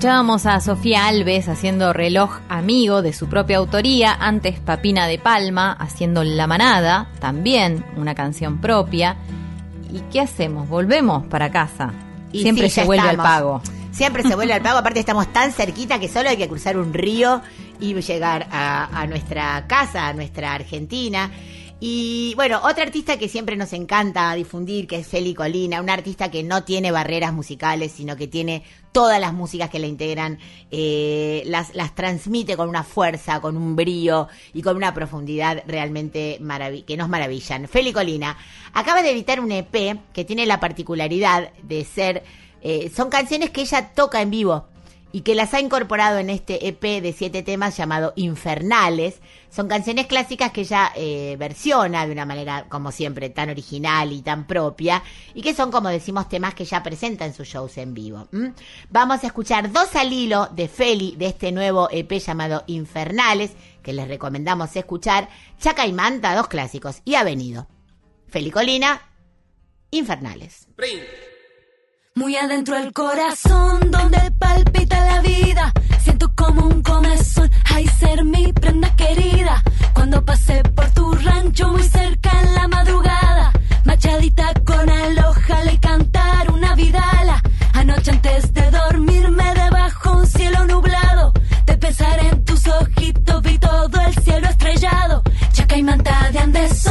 Escuchábamos a Sofía Alves haciendo reloj amigo de su propia autoría, antes Papina de Palma haciendo La Manada, también una canción propia. ¿Y qué hacemos? Volvemos para casa. Y Siempre sí, se vuelve estamos. al pago. Siempre se vuelve al pago, aparte estamos tan cerquita que solo hay que cruzar un río y llegar a, a nuestra casa, a nuestra Argentina. Y bueno, otra artista que siempre nos encanta difundir, que es Feli Colina, una artista que no tiene barreras musicales, sino que tiene todas las músicas que la integran, eh, las, las transmite con una fuerza, con un brío y con una profundidad realmente que nos maravillan. Feli Colina acaba de editar un EP que tiene la particularidad de ser, eh, son canciones que ella toca en vivo y que las ha incorporado en este EP de siete temas llamado Infernales. Son canciones clásicas que ella eh, versiona de una manera, como siempre, tan original y tan propia, y que son, como decimos, temas que ella presenta en sus shows en vivo. Vamos a escuchar dos al hilo de Feli de este nuevo EP llamado Infernales, que les recomendamos escuchar. Chaca y Manta, dos clásicos, y ha venido. Feli Colina, Infernales. Muy adentro el corazón, donde palpita la vida. Siento como un comezón, ay ser mi prenda querida. Cuando pasé por tu rancho muy cerca en la madrugada, machadita con alojale y cantar una vidala. Anoche antes de dormirme debajo un cielo nublado, de pensar en tus ojitos vi todo el cielo estrellado. Chaca y manta de Andes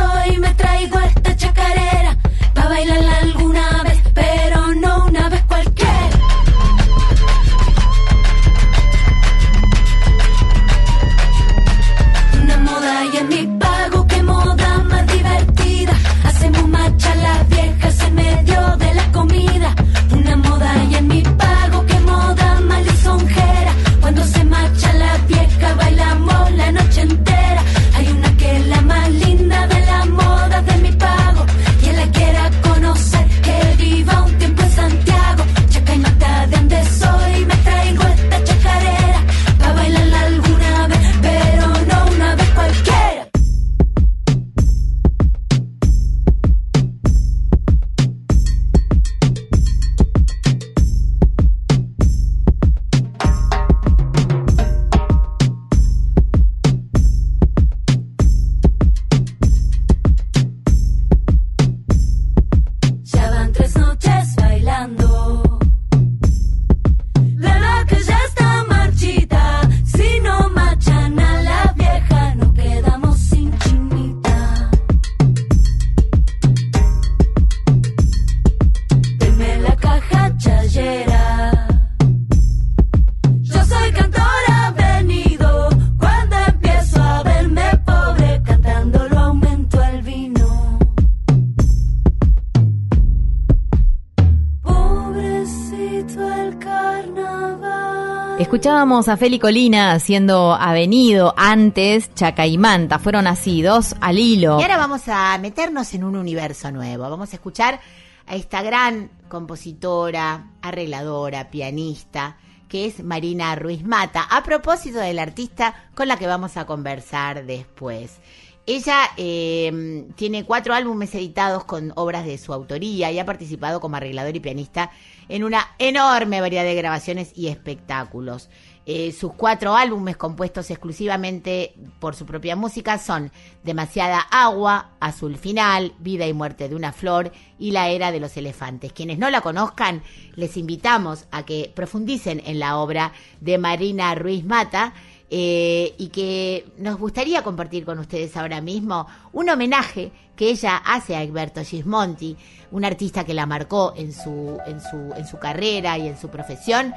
Escuchábamos a Feli Colina haciendo Avenido, antes Chaca y Manta. Fueron así, dos al hilo. Y ahora vamos a meternos en un universo nuevo. Vamos a escuchar a esta gran compositora, arregladora, pianista, que es Marina Ruiz Mata, a propósito del artista con la que vamos a conversar después. Ella eh, tiene cuatro álbumes editados con obras de su autoría y ha participado como arreglador y pianista en una enorme variedad de grabaciones y espectáculos. Eh, sus cuatro álbumes compuestos exclusivamente por su propia música son Demasiada Agua, Azul Final, Vida y Muerte de una Flor y La Era de los Elefantes. Quienes no la conozcan, les invitamos a que profundicen en la obra de Marina Ruiz Mata. eh, y que nos gustaría compartir con ustedes ahora mismo un homenaje que ella hace a Egberto Gismonti, un artista que la marcó en su, en su, en su carrera y en su profesión.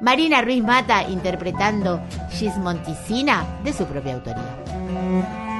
Marina Ruiz Mata interpretando Gismonticina de su propia autoría.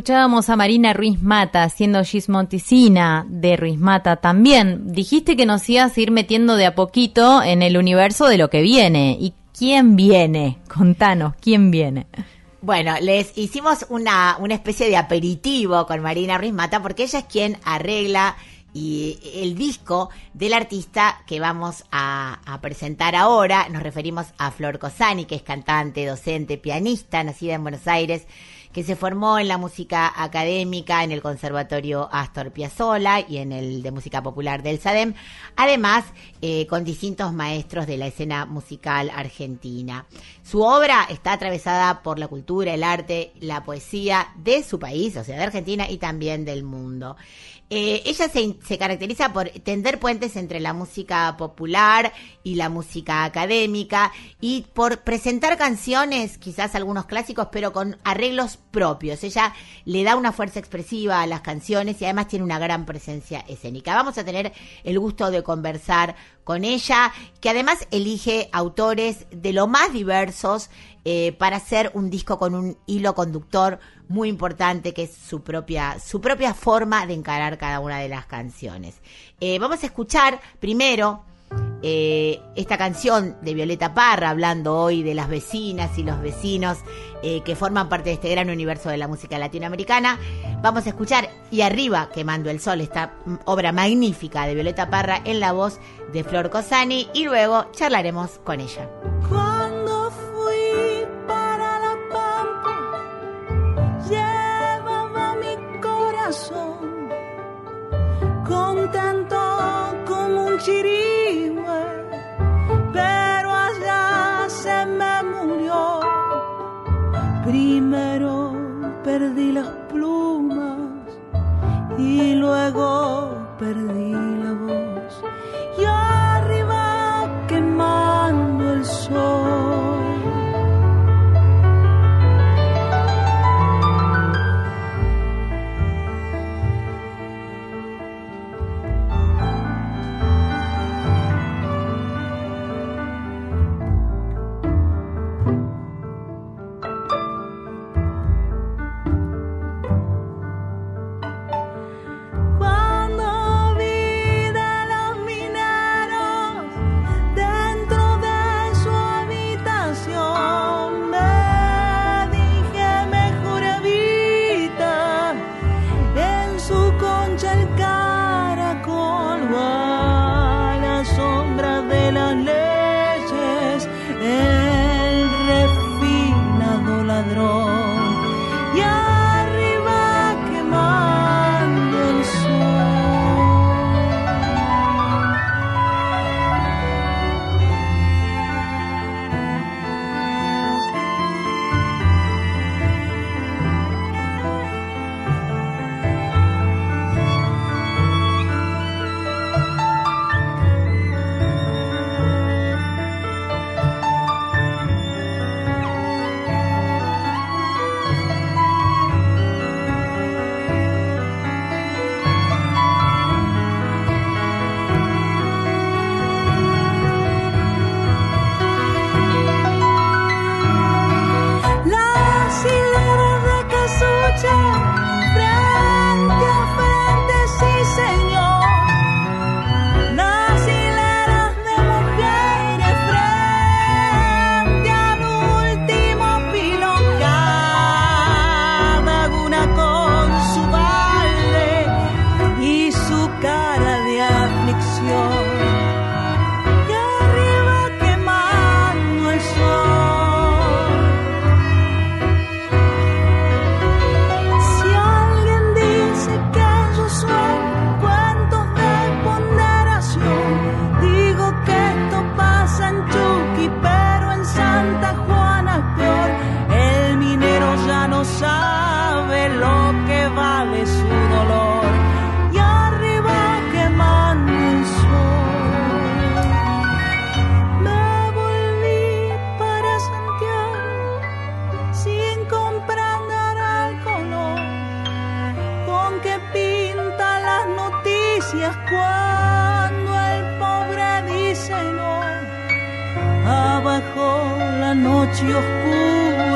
Escuchábamos a Marina Ruiz Mata haciendo Gismonticina de Ruiz Mata también. Dijiste que nos ibas a ir metiendo de a poquito en el universo de lo que viene. ¿Y quién viene? Contanos, ¿quién viene? Bueno, les hicimos una, una especie de aperitivo con Marina Ruiz Mata porque ella es quien arregla y el disco del artista que vamos a, a presentar ahora. Nos referimos a Flor Cosani, que es cantante, docente, pianista, nacida en Buenos Aires, que se formó en la música académica en el Conservatorio Astor Piazzolla y en el de música popular del SADEM, además eh, con distintos maestros de la escena musical argentina. Su obra está atravesada por la cultura, el arte, la poesía de su país, o sea, de Argentina y también del mundo. Eh, ella se, se, caracteriza por tender puentes entre la música popular y la música académica y por presentar canciones, quizás algunos clásicos, pero con arreglos propios. Ella le da una fuerza expresiva a las canciones y además tiene una gran presencia escénica. Vamos a tener el gusto de conversar con ella, que además elige autores de lo más diversos eh, para hacer un disco con un hilo conductor muy importante que es su propia, su propia forma de encarar cada una de las canciones. Eh, vamos a escuchar primero eh, esta canción de Violeta Parra, hablando hoy de las vecinas y los vecinos que forman parte de este gran universo de la música latinoamericana. Vamos a escuchar Y arriba, quemando el sol, esta mm, obra magnífica de Violeta Parra en la voz de Flor Cosani y luego charlaremos con ella. Contento como un chirigüe, pero allá se me murió. Primero perdí las plumas y luego perdí la voz. Y arriba quemando el sol.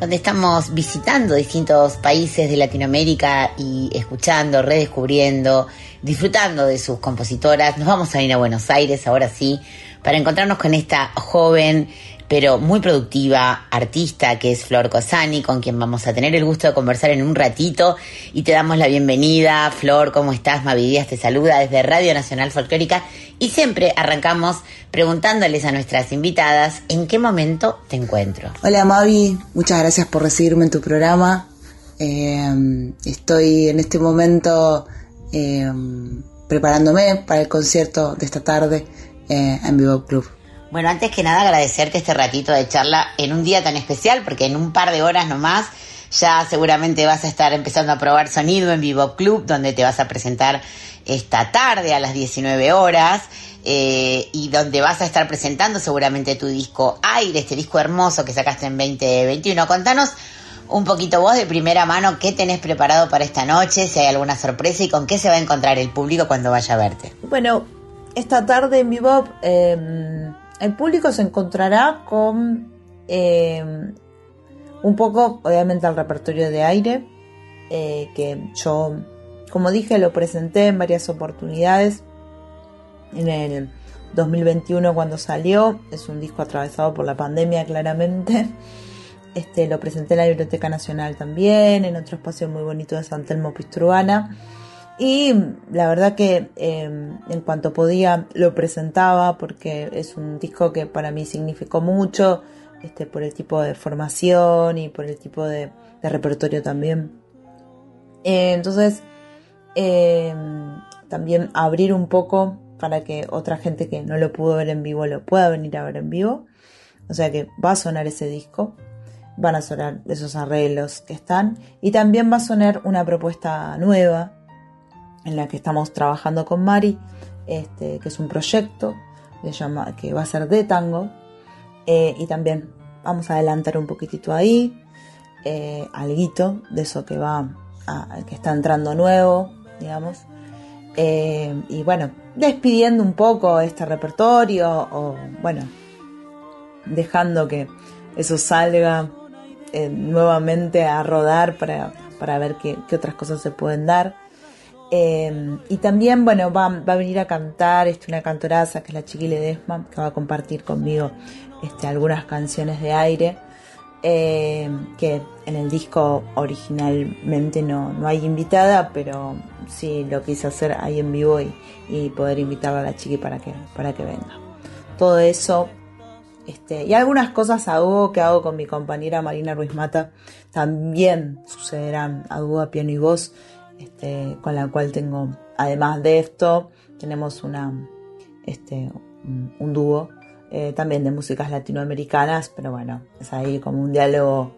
donde estamos visitando distintos países de Latinoamérica y escuchando, redescubriendo, disfrutando de sus compositoras, nos vamos a ir a Buenos Aires ahora sí, para encontrarnos con esta joven pero muy productiva artista que es Flor Cosani, con quien vamos a tener el gusto de conversar en un ratito y te damos la bienvenida. Flor, ¿cómo estás? Mavi Díaz te saluda desde Radio Nacional Folclórica y siempre arrancamos preguntándoles a nuestras invitadas en qué momento te encuentro. Hola Mavi, muchas gracias por recibirme en tu programa. Eh, estoy en este momento eh, preparándome para el concierto de esta tarde eh, en Vivo Club. Bueno, antes que nada agradecerte este ratito de charla en un día tan especial, porque en un par de horas nomás ya seguramente vas a estar empezando a probar sonido en Vivo Club, donde te vas a presentar esta tarde a las 19 horas. eh, y donde vas a estar presentando seguramente tu disco Aire, este disco hermoso que sacaste en 2021. Contanos un poquito vos de primera mano qué tenés preparado para esta noche, si hay alguna sorpresa y con qué se va a encontrar el público cuando vaya a verte. Bueno, esta tarde en Vivo eh, el público se encontrará con eh, un poco, obviamente, el repertorio de aire, eh, que yo, como dije, lo presenté en varias oportunidades. En el 2021 cuando salió, es un disco atravesado por la pandemia claramente. Este, lo presenté en la Biblioteca Nacional también, en otro espacio muy bonito de San Telmo Pistruana. Y la verdad que eh, en cuanto podía lo presentaba porque es un disco que para mí significó mucho, este, por el tipo de formación y por el tipo de, repertorio también. Eh, entonces, eh, también abrir un poco para que otra gente que no lo pudo ver en vivo lo pueda venir a ver en vivo. O sea que va a sonar ese disco, van a sonar esos arreglos que están y también va a sonar una propuesta nueva en la que estamos trabajando con Mari, este, que es un proyecto que, va a ser de tango. Eh, y también vamos a adelantar un poquitito ahí, eh, de eso que va a- que está entrando nuevo, digamos. Eh, y bueno, despidiendo un poco este repertorio, o bueno, dejando que eso salga eh, nuevamente a rodar para, para ver qué, qué otras cosas se pueden dar. Eh, y también, bueno, va, va a venir a cantar este, una cantoraza que es la Chiqui Ledesma, que va a compartir conmigo este, algunas canciones de aire, eh, que en el disco originalmente no, no hay invitada, pero sí lo quise hacer ahí en vivo y, y poder invitarla a la Chiqui para que, para que venga. Todo eso este, y algunas cosas a que hago con mi compañera Marina Ruiz Mata también sucederán a dúo a piano y voz, este, con la cual tengo, además de esto, tenemos una, este, un, dúo eh, también de músicas latinoamericanas, pero bueno, es ahí como un diálogo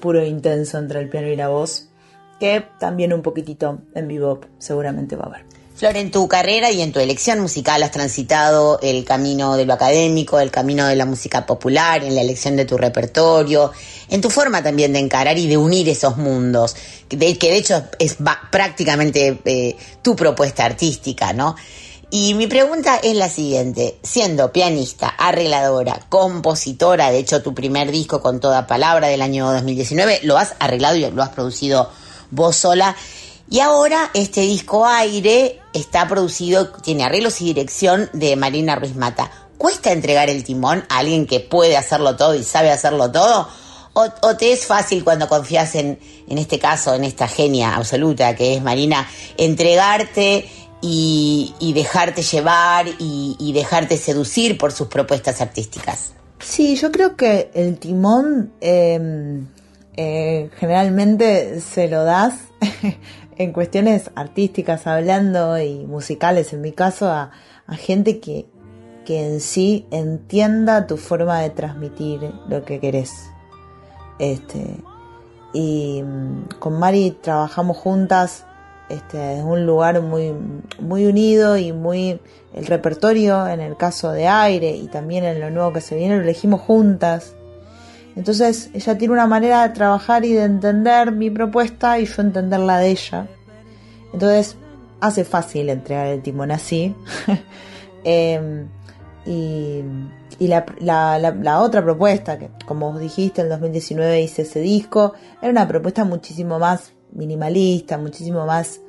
puro e intenso entre el piano y la voz, que también un poquitito en vivo seguramente va a haber. Flor, en tu carrera y en tu elección musical has transitado el camino de lo académico, el camino de la música popular, en la elección de tu repertorio, en tu forma también de encarar y de unir esos mundos, que de, que de hecho es va- prácticamente eh, tu propuesta artística, ¿no? Y mi pregunta es la siguiente, siendo pianista, arregladora, compositora, de hecho tu primer disco con toda palabra del año 2019, lo has arreglado y lo has producido vos sola, y ahora este disco Aire está producido, tiene arreglos y dirección de Marina Ruiz Mata. ¿Cuesta entregar el timón a alguien que puede hacerlo todo y sabe hacerlo todo? ¿O, te es fácil cuando confías en, en este caso, en esta genia absoluta que es Marina, entregarte y, dejarte llevar y, dejarte seducir por sus propuestas artísticas? Sí, yo creo que el timón eh, eh, generalmente se lo das en cuestiones artísticas hablando y musicales en mi caso a, a gente que, que en sí entienda tu forma de transmitir lo que querés. Este, y mm, con Mari trabajamos juntas este, es un lugar muy, muy unido y muy el repertorio en el caso de aire y también en lo nuevo que se viene lo elegimos juntas. Entonces ella tiene una manera de trabajar y de entender mi propuesta y yo entender la de ella. Entonces hace fácil entregar el timón así. Eh, y y la, la, la, la otra propuesta, que como vos dijiste, en 2019 hice ese disco, era una propuesta muchísimo más minimalista, muchísimo más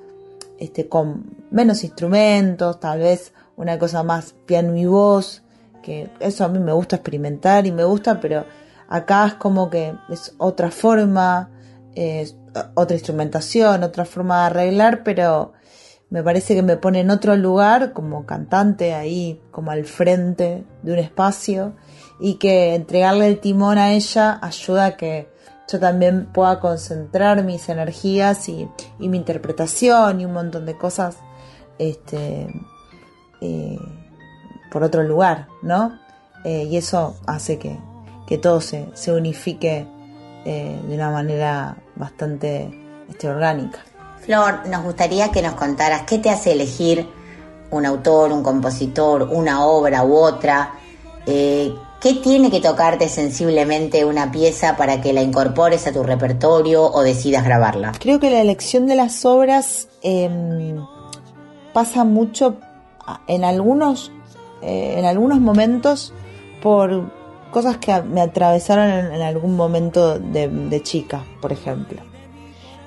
este, con menos instrumentos, tal vez una cosa más piano y voz, que eso a mí me gusta experimentar y me gusta, pero acá es como que es otra forma, otra instrumentación, otra forma de arreglar, pero me parece que me pone en otro lugar como cantante ahí, como al frente de un espacio y que entregarle el timón a ella ayuda a que yo también pueda concentrar mis energías y, y mi interpretación y un montón de cosas este, eh, por otro lugar, ¿no? Eh, y eso hace que, que todo se, se unifique eh, de una manera bastante este, orgánica. Flor, nos gustaría que nos contaras qué te hace elegir un autor, un compositor, una obra u otra. Eh, ¿Qué tiene que tocarte sensiblemente una pieza para que la incorpores a tu repertorio o decidas grabarla? Creo que la elección de las obras eh, pasa mucho en algunos, eh, en algunos momentos por cosas que me atravesaron en, algún momento de, chica, por ejemplo.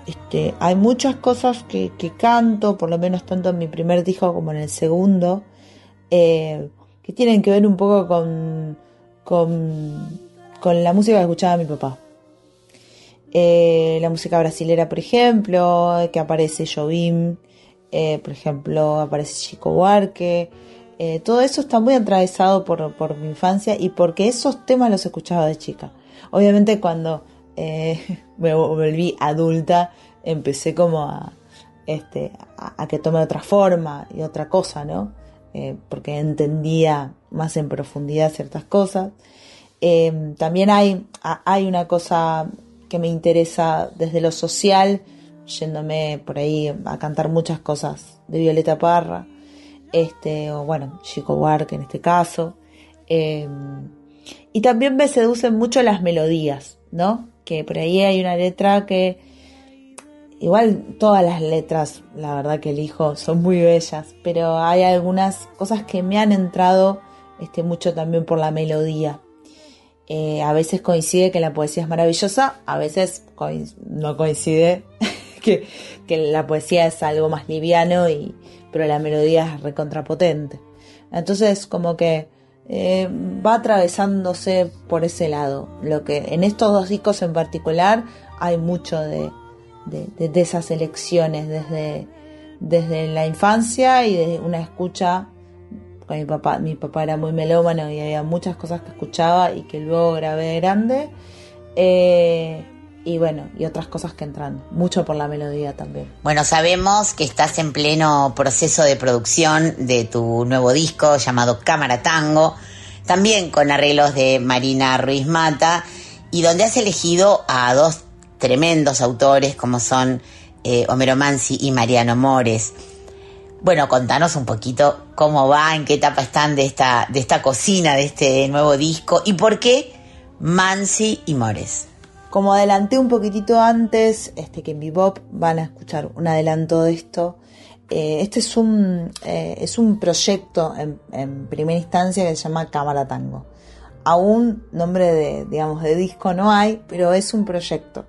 Este, hay muchas cosas que, canto, por lo menos tanto en mi primer disco como en el segundo, eh, que tienen que ver un poco con, con, con la música que escuchaba mi papá. Eh, la música brasilera, por ejemplo, que aparece Jobim, eh, por ejemplo, aparece Chico Buarque. Todo eso está muy atravesado por, mi infancia y porque esos temas los escuchaba de chica. Obviamente cuando eh, me volví adulta, empecé como a, este, a, que tome otra forma y otra cosa, ¿no? Eh, porque entendía más en profundidad ciertas cosas. Eh, también hay una cosa que me interesa desde lo social, yéndome por ahí a cantar muchas cosas de Violeta Parra, este, o bueno, Chico Buarque en este caso. Eh, y también me seducen mucho las melodías, ¿no? que por ahí hay una letra que igual todas las letras, la verdad que elijo, son muy bellas, pero hay algunas cosas que me han entrado este, mucho también por la melodía. Eh, a veces coincide que la poesía es maravillosa, a veces no coincide que, que, la poesía es algo más liviano, y, pero la melodía es recontrapotente. Entonces como que eh, va atravesándose por ese lado. Lo que en estos dos discos en particular hay mucho de, de, esas elecciones desde, desde la infancia y de una escucha. Con mi papá, mi papá era muy melómano y había muchas cosas que escuchaba y que luego grabé de grande. Eh, y bueno, y otras cosas que entran, mucho por la melodía también. Bueno, sabemos que estás en pleno proceso de producción de tu nuevo disco llamado Cámara Tango, también con arreglos de Marina Ruiz Mata, y donde has elegido a dos tremendos autores como son eh, Homero Mansi y Mariano Mores. Bueno, contanos un poquito cómo va, en qué etapa están de esta, de esta cocina, de este nuevo disco, y por qué Mansi y Mores. Como adelanté un poquitito antes, este que en Bebop van a escuchar un adelanto de esto. Eh, este es un, eh, es un proyecto en, primera instancia que se llama Cámara Tango. Aún nombre de, digamos, de disco no hay, pero es un proyecto.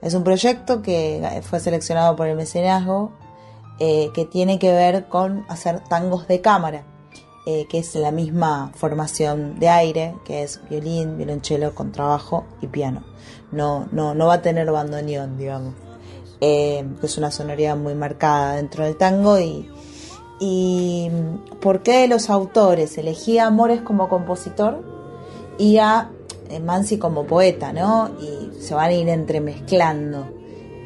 Es un proyecto que fue seleccionado por el mecenazgo, eh, que tiene que ver con hacer tangos de cámara, que es la misma formación de aire, que es violín, violonchelo, contrabajo y piano no, no, no va a tener bandoneón, digamos. Eh, es una sonoridad muy marcada dentro del tango y, y ¿por qué los autores? Elegí a Amores como compositor y a Mansi como poeta, ¿no? Y se van a ir entremezclando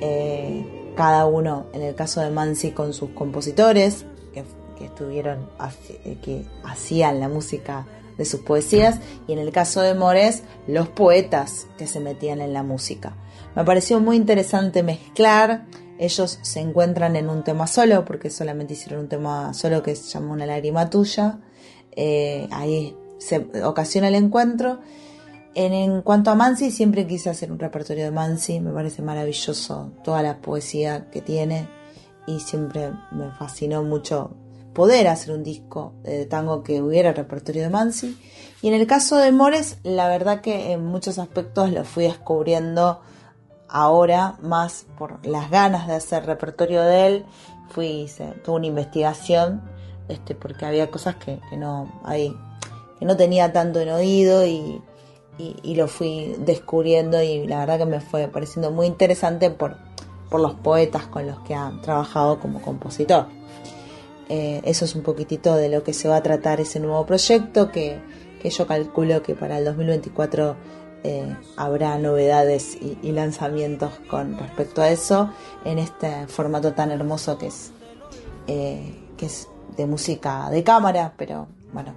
eh, cada uno, en el caso de Mansi con sus compositores, que, que estuvieron, que hacían la música de sus poesías y en el caso de Mores los poetas que se metían en la música. Me pareció muy interesante mezclar ellos se encuentran en un tema solo, porque solamente hicieron un tema solo que se llama Una lágrima tuya. Eh, ahí se ocasiona el encuentro. En, en cuanto a Mansi, siempre quise hacer un repertorio de Mansi, me parece maravilloso toda la poesía que tiene y siempre me fascinó mucho poder hacer un disco de tango que hubiera repertorio de Mansi. Y en el caso de Mores, la verdad que en muchos aspectos lo fui descubriendo ahora más por las ganas de hacer repertorio de él. Fui, hice toda una investigación, este, porque había cosas que, que no, hay, que no tenía tanto en oído y, y, y lo fui descubriendo y la verdad que me fue pareciendo muy interesante por, por los poetas con los que ha trabajado como compositor. Eh, eso es un poquitito de lo que se va a tratar ese nuevo proyecto que, que yo calculo que para el 2024 eh, habrá novedades y, lanzamientos con respecto a eso en este formato tan hermoso que es, eh, que es de música de cámara, pero bueno,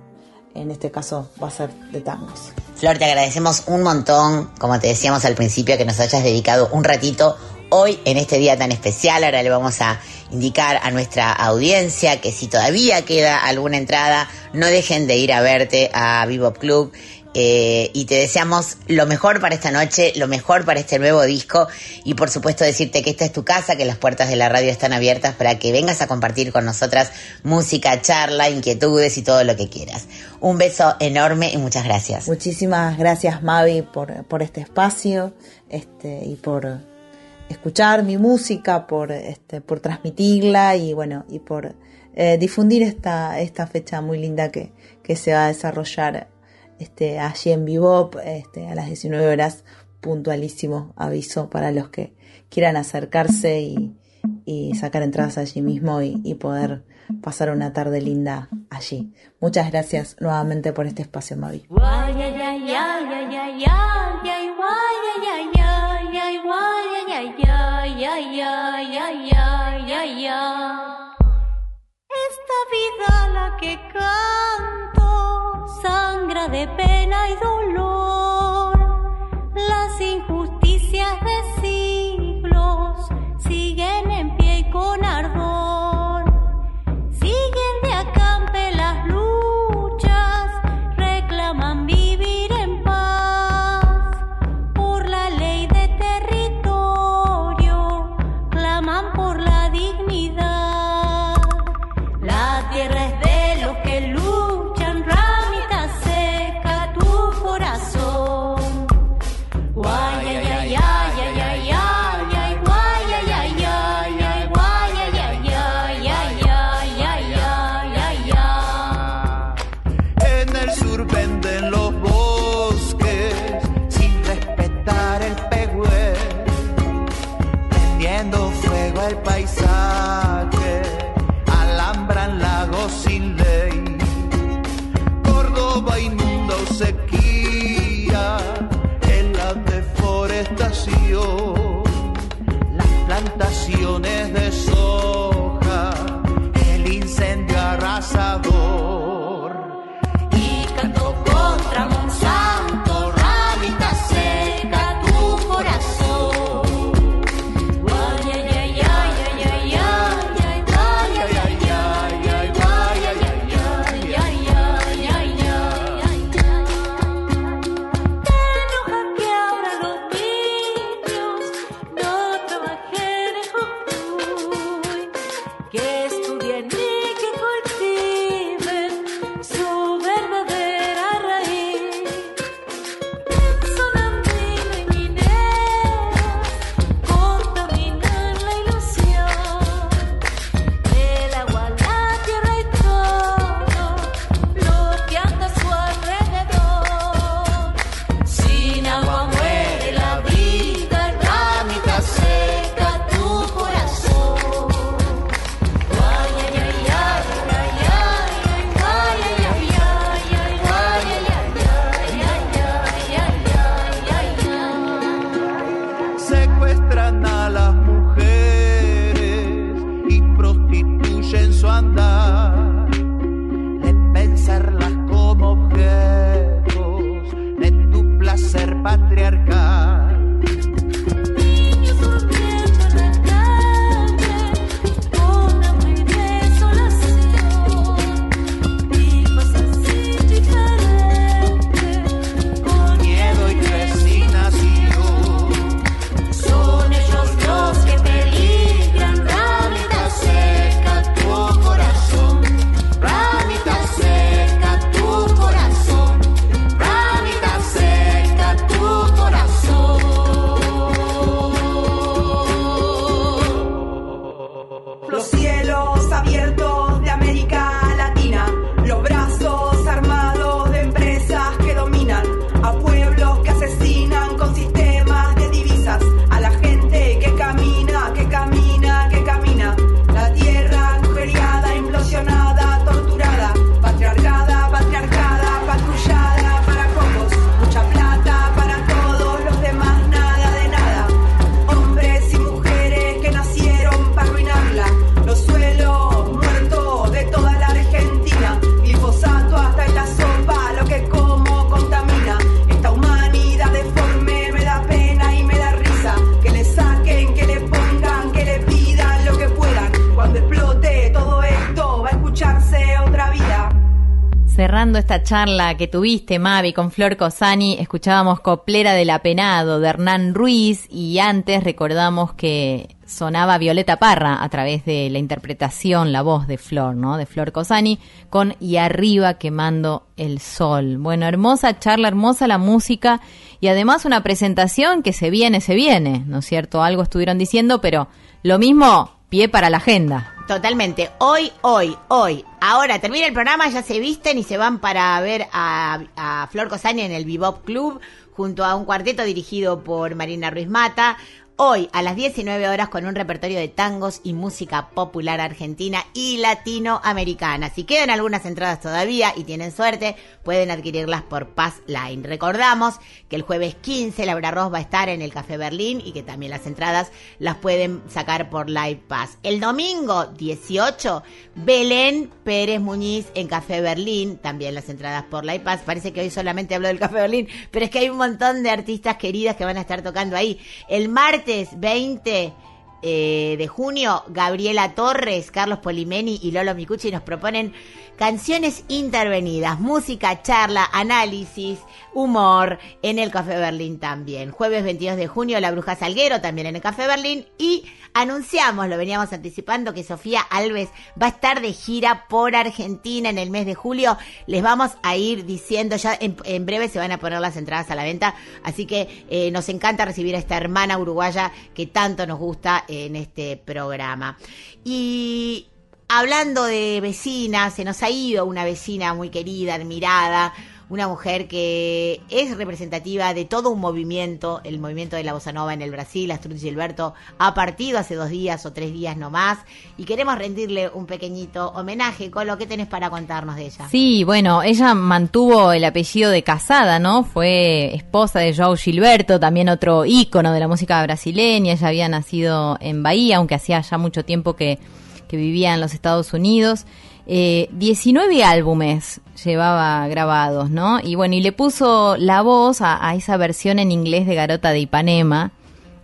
en este caso va a ser de tangos. Flor, te agradecemos un montón, como te decíamos al principio, que nos hayas dedicado un ratito hoy en este día tan especial. Ahora le vamos a indicar a nuestra audiencia que si todavía queda alguna entrada, no dejen de ir a verte a Vivo Club. Eh, y te deseamos lo mejor para esta noche, lo mejor para este nuevo disco y por supuesto decirte que esta es tu casa, que las puertas de la radio están abiertas para que vengas a compartir con nosotras música, charla, inquietudes y todo lo que quieras. Un beso enorme y muchas gracias. Muchísimas gracias Mavi por, por este espacio este, y por escuchar mi música, por, este, por transmitirla y bueno, y por eh, difundir esta, esta fecha muy linda que, que se va a desarrollar este, allí en Bebop este, a las 19 horas, puntualísimo aviso para los que quieran acercarse y, y sacar entradas allí mismo y, y poder pasar una tarde linda allí. Muchas gracias nuevamente por este espacio, Mavi. Vida la que canto sangra de pena y dolor. Charla que tuviste, Mavi, con Flor Cosani, escuchábamos Coplera del Apenado de Hernán Ruiz y antes recordamos que sonaba Violeta Parra a través de la interpretación, la voz de Flor, ¿no? De Flor Cosani con Y arriba quemando el sol. Bueno, hermosa charla, hermosa la música y además una presentación que se viene, se viene, ¿no es cierto? Algo estuvieron diciendo, pero lo mismo, pie para la agenda. Totalmente. Hoy, hoy, hoy. Ahora termina el programa, ya se visten y se van para ver a, a Flor Cosani en el Bebop Club junto a un cuarteto dirigido por Marina Ruiz Mata. Hoy a las 19 horas con un repertorio de tangos y música popular argentina y latinoamericana. Si quedan algunas entradas todavía y tienen suerte, pueden adquirirlas por Pass Line. Recordamos que el jueves 15 Laura Ross va a estar en el Café Berlín y que también las entradas las pueden sacar por Live Pass. El domingo 18, Belén Pérez Muñiz en Café Berlín, también las entradas por Live Pass. Parece que hoy solamente hablo del Café Berlín, pero es que hay un montón de artistas queridas que van a estar tocando ahí. El martes 20 eh, de junio, Gabriela Torres, Carlos Polimeni y Lolo Micucci nos proponen canciones intervenidas, música, charla, análisis, humor en el Café Berlín también. Jueves 22 de junio, La Bruja Salguero también en el Café Berlín y anunciamos, lo veníamos anticipando, que Sofía Alves va a estar de gira por Argentina en el mes de julio. Les vamos a ir diciendo, ya en, breve se van a poner las entradas a la venta, así que eh, nos encanta recibir a esta hermana uruguaya que tanto nos gusta en este programa. Y hablando de vecinas, se nos ha ido una vecina muy querida, admirada, una mujer que es representativa de todo un movimiento, el movimiento de la bossa nova en el Brasil. Astrud Gilberto ha partido hace dos días o tres días nomás y queremos rendirle un pequeñito homenaje. con lo que tenés para contarnos de ella? Sí, bueno, ella mantuvo el apellido de casada, ¿no? Fue esposa de João Gilberto, también otro ícono de la música brasileña. Ella había nacido en Bahía, aunque hacía ya mucho tiempo que, que vivía en los Estados Unidos. Eh, 19 álbumes llevaba grabados, ¿no? Y bueno, y le puso la voz a, a esa versión en inglés de Garota de Ipanema,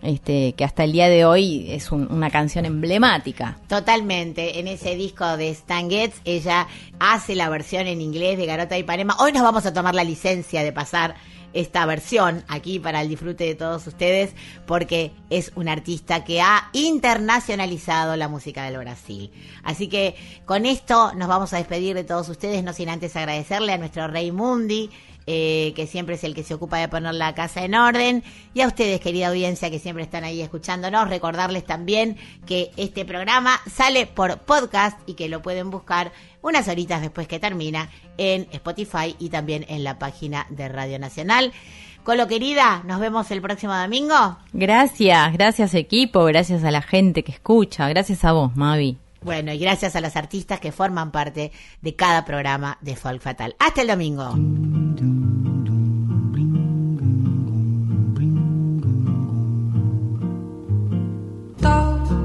este, que hasta el día de hoy es un- una canción emblemática. Totalmente, en ese disco de Stan Getz, ella hace la versión en inglés de Garota de Ipanema. Hoy nos vamos a tomar la licencia de pasar esta versión aquí para el disfrute de todos ustedes, porque es un artista que ha internacionalizado la música del Brasil. Así que con esto nos vamos a despedir de todos ustedes, no sin antes agradecerle a nuestro Rey Mundi, eh, que siempre es el que se ocupa de poner la casa en orden, y a ustedes, querida audiencia, que siempre están ahí escuchándonos, recordarles también que este programa sale por podcast y que lo pueden buscar unas horitas después que termina en Spotify y también en la página de Radio Nacional. Colo querida, nos vemos el próximo domingo. Gracias, gracias equipo, gracias a la gente que escucha, gracias a vos, Mavi. Bueno, y gracias a los artistas que forman parte de cada programa de Folk Fatal. Hasta el domingo.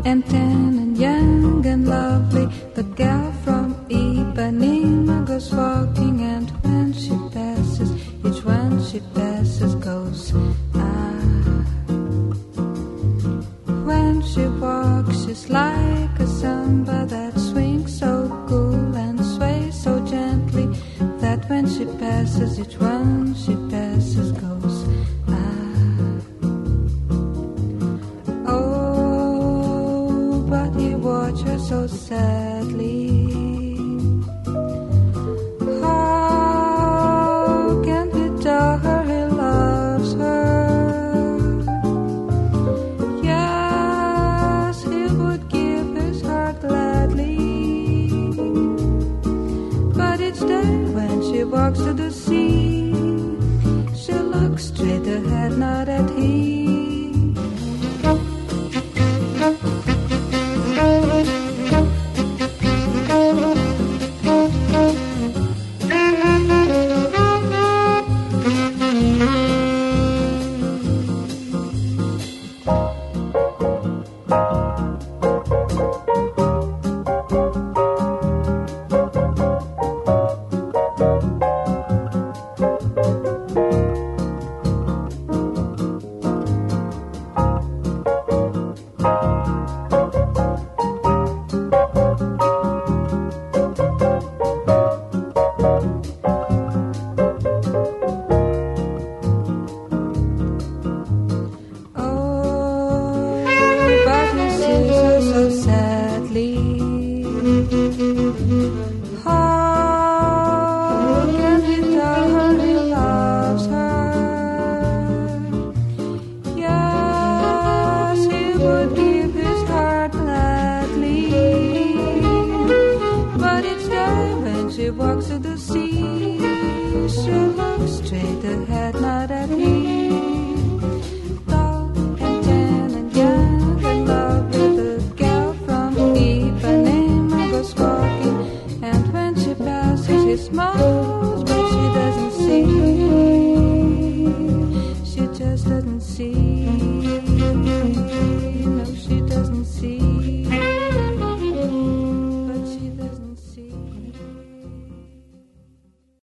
And thin and young and lovely. The girl from Ipanema goes walking, and when she passes, each one she passes goes. Ah. When she walks, she's like a samba that swings so cool and sways so gently that when she passes, each one she so sadly. How can he tell her he loves her? Yes, he would give his heart gladly. But each day when she walks to the sea, she looks straight ahead, not at him.